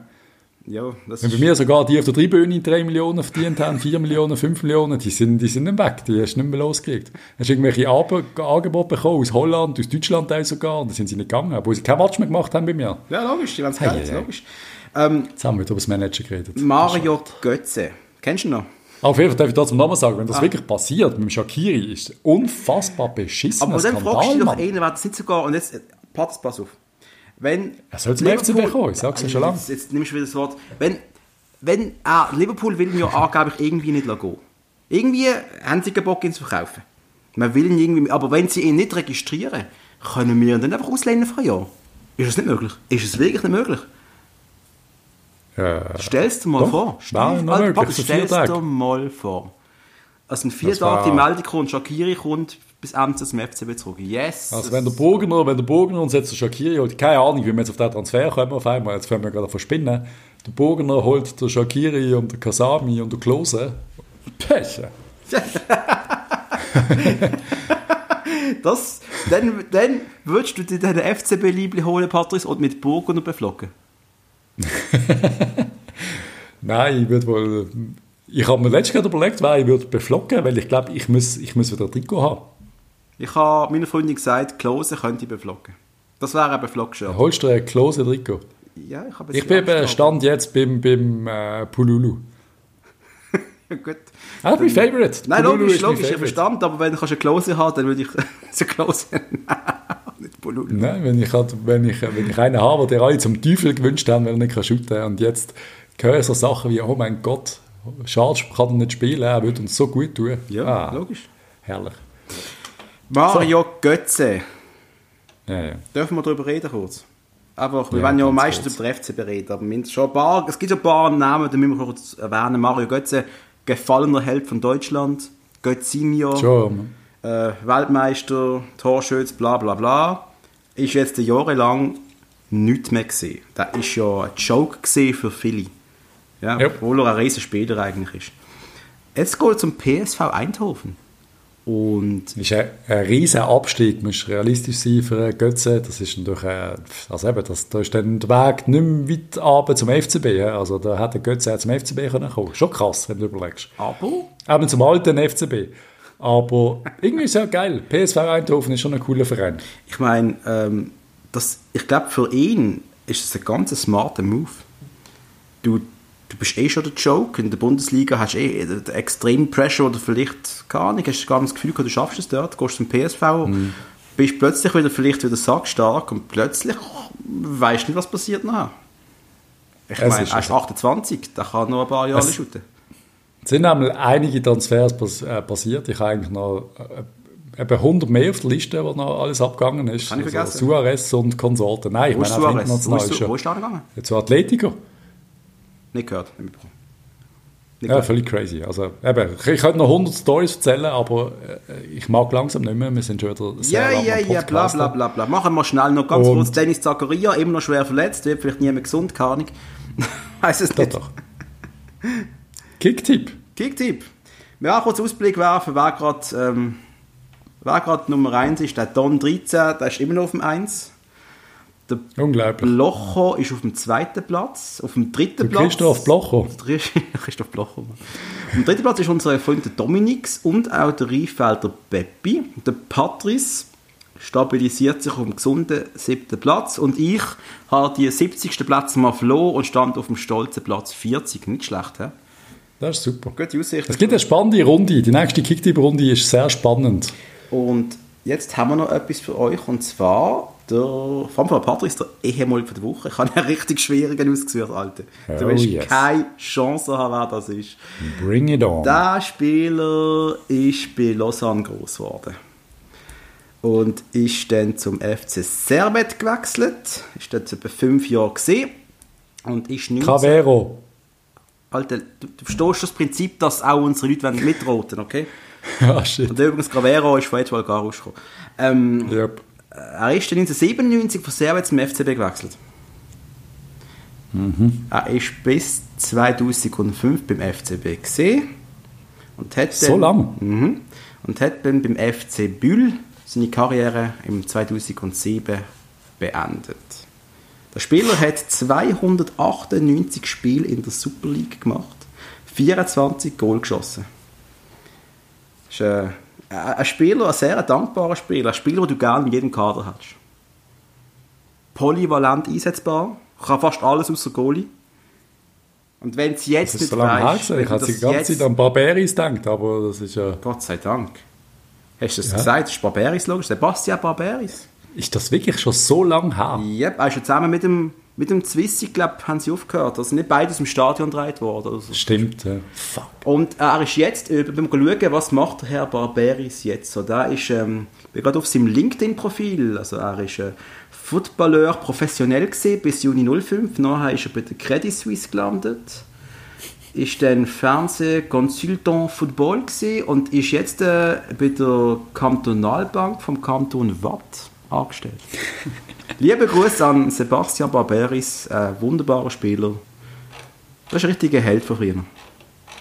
Ja, das Wenn bei mir sogar die auf der Tribüne 3 Millionen verdient haben, 4 Millionen, 5 Millionen, die sind, die sind dann weg, die hast du nicht mehr losgekriegt. Hast du irgendwelche Angebote bekommen, aus Holland, aus Deutschland auch sogar, und da sind sie nicht gegangen, obwohl sie kein Match mehr gemacht haben bei mir. Ja, logisch, die wollen es hey, logisch. Ähm, Jetzt haben wir über das Manager geredet. Mario Götze, kennst du ihn noch? Auf jeden Fall darf ich trotzdem nochmal sagen, wenn das ah. wirklich passiert mit dem Shakiri, ist unfassbar beschissen. Aber dann fragst du dich doch einen, wer das nicht sogar, und jetzt, pass, pass auf, wenn er soll zum FCB kommen, ich sag's ja schon lange. Jetzt, jetzt nimmst du wieder das Wort. Wenn, wenn ah, Liverpool will ihn ja angeblich irgendwie nicht gehen. Irgendwie haben sie keinen Bock, ihn zu verkaufen. Man will ihn irgendwie, aber wenn sie ihn nicht registrieren, können wir ihn dann einfach auslehnen für ein Jahr. Ist das nicht möglich? Ist es wirklich nicht möglich? Ja. Stellst du mal doch, vor. Stell, stellst du mal vor. Also in vier Tagen die Meldung kommt, Shakiri kommt bis Ende zum FCB zurück. Yes! Also wenn der Burgener, wenn der Burgener uns jetzt Shakiri holt, keine Ahnung, wie wir jetzt auf den Transfer kommen auf einmal, jetzt fangen wir gerade an spinnen. Der Burgener holt der Shakiri und der Kasami und der Klose. Pech! das, dann, dann würdest du dir den FCB-Liebling holen, Patrice, und mit Burgener beflocken? Nein, ich würde wohl... Ich habe mir letztens überlegt, wer ich würde beflocken, weil ich glaube, ich muss, ich muss wieder ein Trikot haben. Ich habe meiner Freundin gesagt, Klose könnte ich beflocken. Das wäre ein Beflock-Shirt. Holst du ein Klose-Trikot? Ja, ich habe Ich bin eben Stand jetzt beim, beim äh, Pululu. Gut. Ah, mein Favorite. Nein, Pululu logisch, logisch, ich verstand, aber wenn du eine Klose haben dann würde ich so Klose nicht Pululu. Nein, wenn ich, halt, wenn, ich, wenn ich einen habe, der alle zum Teufel gewünscht haben, weil er nicht kann shooten kann und jetzt höre ich so Sachen wie, oh mein Gott, schade, kann er nicht spielen, er würde uns so gut tun. Ja, ah, logisch. Herrlich. Mario so. Götze. Ja, ja. Dürfen wir darüber reden kurz? Einfach, wir ja, wollen ja meistens über den FCB reden, aber schon paar, es gibt ein paar Namen, die müssen wir kurz erwähnen. Mario Götze, gefallener Held von Deutschland, Götzinho, schon. Äh, Weltmeister, Torschütz, bla bla bla. Ist jetzt jahrelang nichts mehr gesehen. Das ist ja ein Joke für viele. Ja, ja. Obwohl er ein riesen Spieler eigentlich ist. Jetzt geht es zum PSV Eindhoven. Und ist ein, ein riesiger Abstieg, muss realistisch sein für Götze. Das ist natürlich, äh, also eben, das, da ist dann der Weg nicht mehr weit runter zum FCB. Also da hätte Götze auch zum FCB können kommen Schon krass, wenn du überlegst. Aber? Eben zum alten FCB. Aber irgendwie ist es ja geil. PSV Eindhoven ist schon ein cooler Verein. Ich meine, ähm, ich glaube, für ihn ist es ein ganz smarter Move. Du, du bist eh schon der Joke. In der Bundesliga hast du eh den extremen Pressure oder vielleicht gar nicht, hast du gar nicht das Gefühl, du schaffst es dort, gehst zum PSV, mhm. bist plötzlich wieder vielleicht wieder sackstark und plötzlich oh, weiß nicht, was passiert nachher. Ich meine, er ist 28, der kann noch ein paar Jahre shooten. Es sind nämlich einige Transfers pass äh, passiert. Ich habe eigentlich noch äh, eben 100 mehr auf der Liste, wo noch alles abgegangen ist. Kann ich vergessen. Also Suarez und Konsorten. Nein, ich Wo meine ist auch Suarez? Wo ist, wo ist der gegangen? Zu Atletico. Nicht gehört, nicht mitbekommen. Nicht Ja, gehört. völlig crazy. Also, eben, ich könnte noch 100 Stories erzählen, aber äh, ich mag langsam nicht mehr. Wir sind schon wieder sehr Ja, ja, ja, bla bla bla bla. Machen wir schnell noch ganz Und- kurz. Dennis Zakaria, immer noch schwer verletzt, wird vielleicht nie mehr gesund, keine Ahnung. Weiß es Doch, nicht. doch. Kicktipp. Kicktipp. Wir werden kurz Ausblick werfen, wer gerade ähm, wer Nummer 1 ist. Der Don 13, der ist immer noch auf dem 1. Der Unglaublich. Blocho ist auf dem zweiten Platz. Auf dem dritten Der Platz. Christoph Blocher. Christoph. Mann. Auf dem dritten Platz ist unser Freund der Dominix und auch der Rheinfelder Peppi. Der Patrice stabilisiert sich auf dem gesunden siebten Platz und ich habe die 70. Platz mal verloren und stand auf dem stolzen Platz 40. Nicht schlecht, hä? Das ist super. Gute Aussicht. Es gibt eine spannende Runde. Die nächste Kicktipp-Runde ist sehr spannend. Und jetzt haben wir noch etwas für euch und zwar der, vor allem von Patrice, der Ehemol von der Woche. Ich habe einen richtig schwierigen ausgesucht, Alter. Du Oh, wirst yes. keine Chance haben, wer das ist. Bring it on. Der Spieler ist bei Lausanne groß geworden. Und ist dann zum FC Servet gewechselt. Ist dort etwa fünf Jahre gesehen. Und ist 19... Cavero. Alter, du, du verstehst das Prinzip, dass auch unsere Leute mitroten, okay? ah, shit. Und übrigens, Gravero ist von Edward Gar rausgekommen. Ähm, Yep. Er ist dann 1997 von Servet zum FCB gewechselt. Mhm. Er ist bis 2005 beim FCB gesehen. Und hat So dann- lang? Mhm. Und hat dann beim FC Bühl seine Karriere im 2007 beendet. Der Spieler hat 298 Spiele in der Super League gemacht, 24 Goal geschossen. Das ist äh, ein Spieler, ein sehr dankbarer Spieler, ein Spieler, den du gerne in jedem Kader hast. Polyvalent einsetzbar, kann fast alles außer Goalie. Und wenn es jetzt Das ist nicht so lange weißt, Ich habe die ganze jetzt- Zeit an Barberis gedacht, aber das ist ja... Gott sei Dank. Hast du das Ja. gesagt? Das ist Barberis logisch. Sebastian Barberis. Ist das wirklich schon so lange her? Yep, er ist ja zusammen mit dem, mit dem Zwissi, glaube haben sie aufgehört. Also nicht beide aus dem Stadion gedreht worden. So. Stimmt, ja. Fuck. Und er ist jetzt, äh, beim schauen, was macht der Herr Barberis jetzt so. Der ist, ähm, ich bin gerade auf seinem LinkedIn-Profil, also er ist äh, Footballeur professionell gesehen bis Juni 05. Nachher ist er bei der Credit Suisse gelandet. Ist dann Fernseh-Consultant Football gesehen und ist jetzt äh, bei der Kantonalbank vom Kanton Watt angestellt. Liebe Grüße an Sebastian Barberis, ein wunderbarer Spieler. Das ist ein richtiger Held von früher.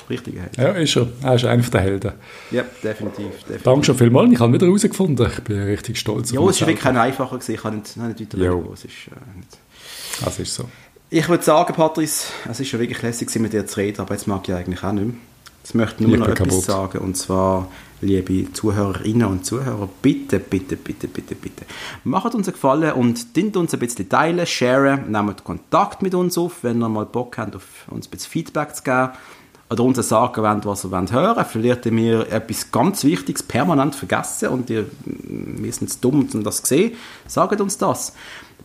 Richtiger Held. Ja, ist er. Er ist einer der Helden. Ja, definitiv. definitiv. Danke schon vielmals. Ich habe wieder herausgefunden. Ich bin richtig stolz Ja, auf es ist mich wirklich kein einfacher gewesen. Ich kann nicht, nicht weiter Jo. reden. Es ist, äh, nicht. Das ist so. Ich würde sagen, Patrice, es ist schon wirklich lässig, mit dir zu reden, aber jetzt mag ich eigentlich auch nicht mehr. Jetzt möchte ich nur Ich noch etwas kaputt. sagen, und zwar, liebe Zuhörerinnen und Zuhörer, bitte, bitte, bitte, bitte, bitte, macht uns einen Gefallen und dient uns ein bisschen teilen, sharen, nehmt Kontakt mit uns auf, wenn ihr mal Bock habt, auf uns ein bisschen Feedback zu geben oder uns sagen wollt, was ihr wollt hören Vielleicht habt ihr etwas ganz Wichtiges permanent vergessen und ihr, wir sind zu dumm, um das zu sehen. Sagt uns das.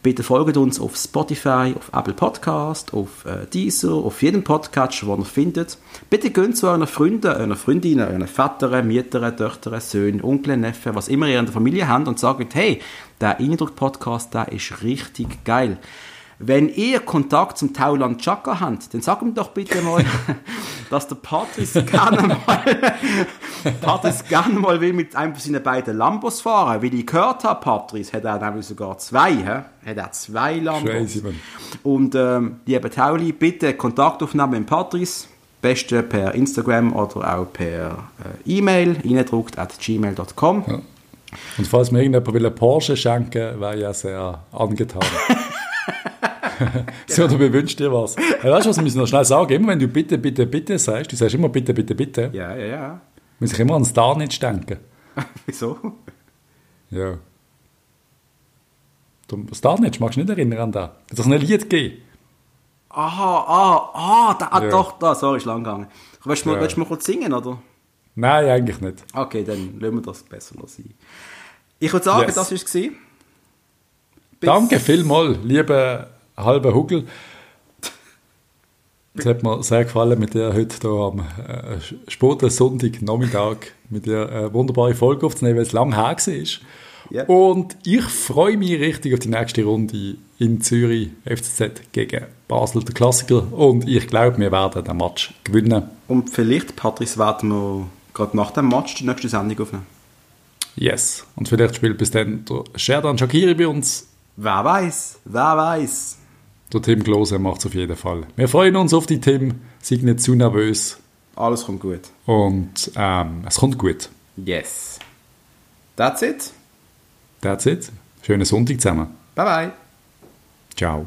Bitte folgt uns auf Spotify, auf Apple Podcast, auf äh, Deezer, auf jedem Podcast, wo ihr findet. Bitte geht zu euren Freunden, euren Freundinnen, euren Vätern, Müttern, Töchtern, Söhnen, Onkeln, Neffen, was immer ihr in der Familie habt und sagt, hey, der Eindruck-Podcast, der ist richtig geil. Wenn ihr Kontakt zum Tauland Chaka habt, dann sagt mir doch bitte mal, dass der Patrice gerne mal, Patrice gerne mal will mit einem von seinen beiden Lambos fahren. Wie ich gehört habe, Patrice, hat er nämlich sogar zwei, hä? Hat er zwei Lambos. Crazy. Und, ähm, liebe Tauli, bitte Kontakt aufnehmen mit Patrice. Beste per Instagram oder auch per äh, E-Mail, reindruckt at gmail.com. Ja. Und falls mir irgendjemand will einen Porsche schenken wäre ja sehr angetan. so, du wünschst dir was. Hey, weißt du, was wir müssen noch schnell sagen? Immer wenn du bitte, bitte, bitte sagst, du sagst immer bitte, bitte, bitte, Ja, ja, ja. muss ich immer an Star nicht denken. Wieso? Ja. Du, Starnetch, magst du nicht erinnern an das? Hat es ein Lied gegeben? Aha, ah, ah, da, ah Ja. doch, da, sorry, ist lang gegangen. Willst du mal, Ja. willst du mal kurz singen, oder? Nein, eigentlich nicht. Okay, dann lassen wir das besser noch sein. Ich würde sagen, Yes. das war es. Danke vielmals, lieber halber Hugel. Es hat mir sehr gefallen, mit dir heute hier am äh, späten Nachmittag mit dir eine wunderbare Folge aufzunehmen, weil es lang her war. Yep. Und ich freue mich richtig auf die nächste Runde in Zürich, FCZ gegen Basel, der Klassiker. Und ich glaube, wir werden den Match gewinnen. Und vielleicht, Patrice, werden wir gerade nach dem Match die nächste Sendung aufnehmen. Yes. Und vielleicht spielt bis dann der Sherdan Shakiri bei uns. Wer weiß, wer weiß. Der Tim Klose macht es auf jeden Fall. Wir freuen uns auf die Tim. Sei nicht zu nervös. Alles kommt gut. Und ähm, es kommt gut. Yes. That's it. That's it. Schönen Sonntag zusammen. Bye bye. Ciao.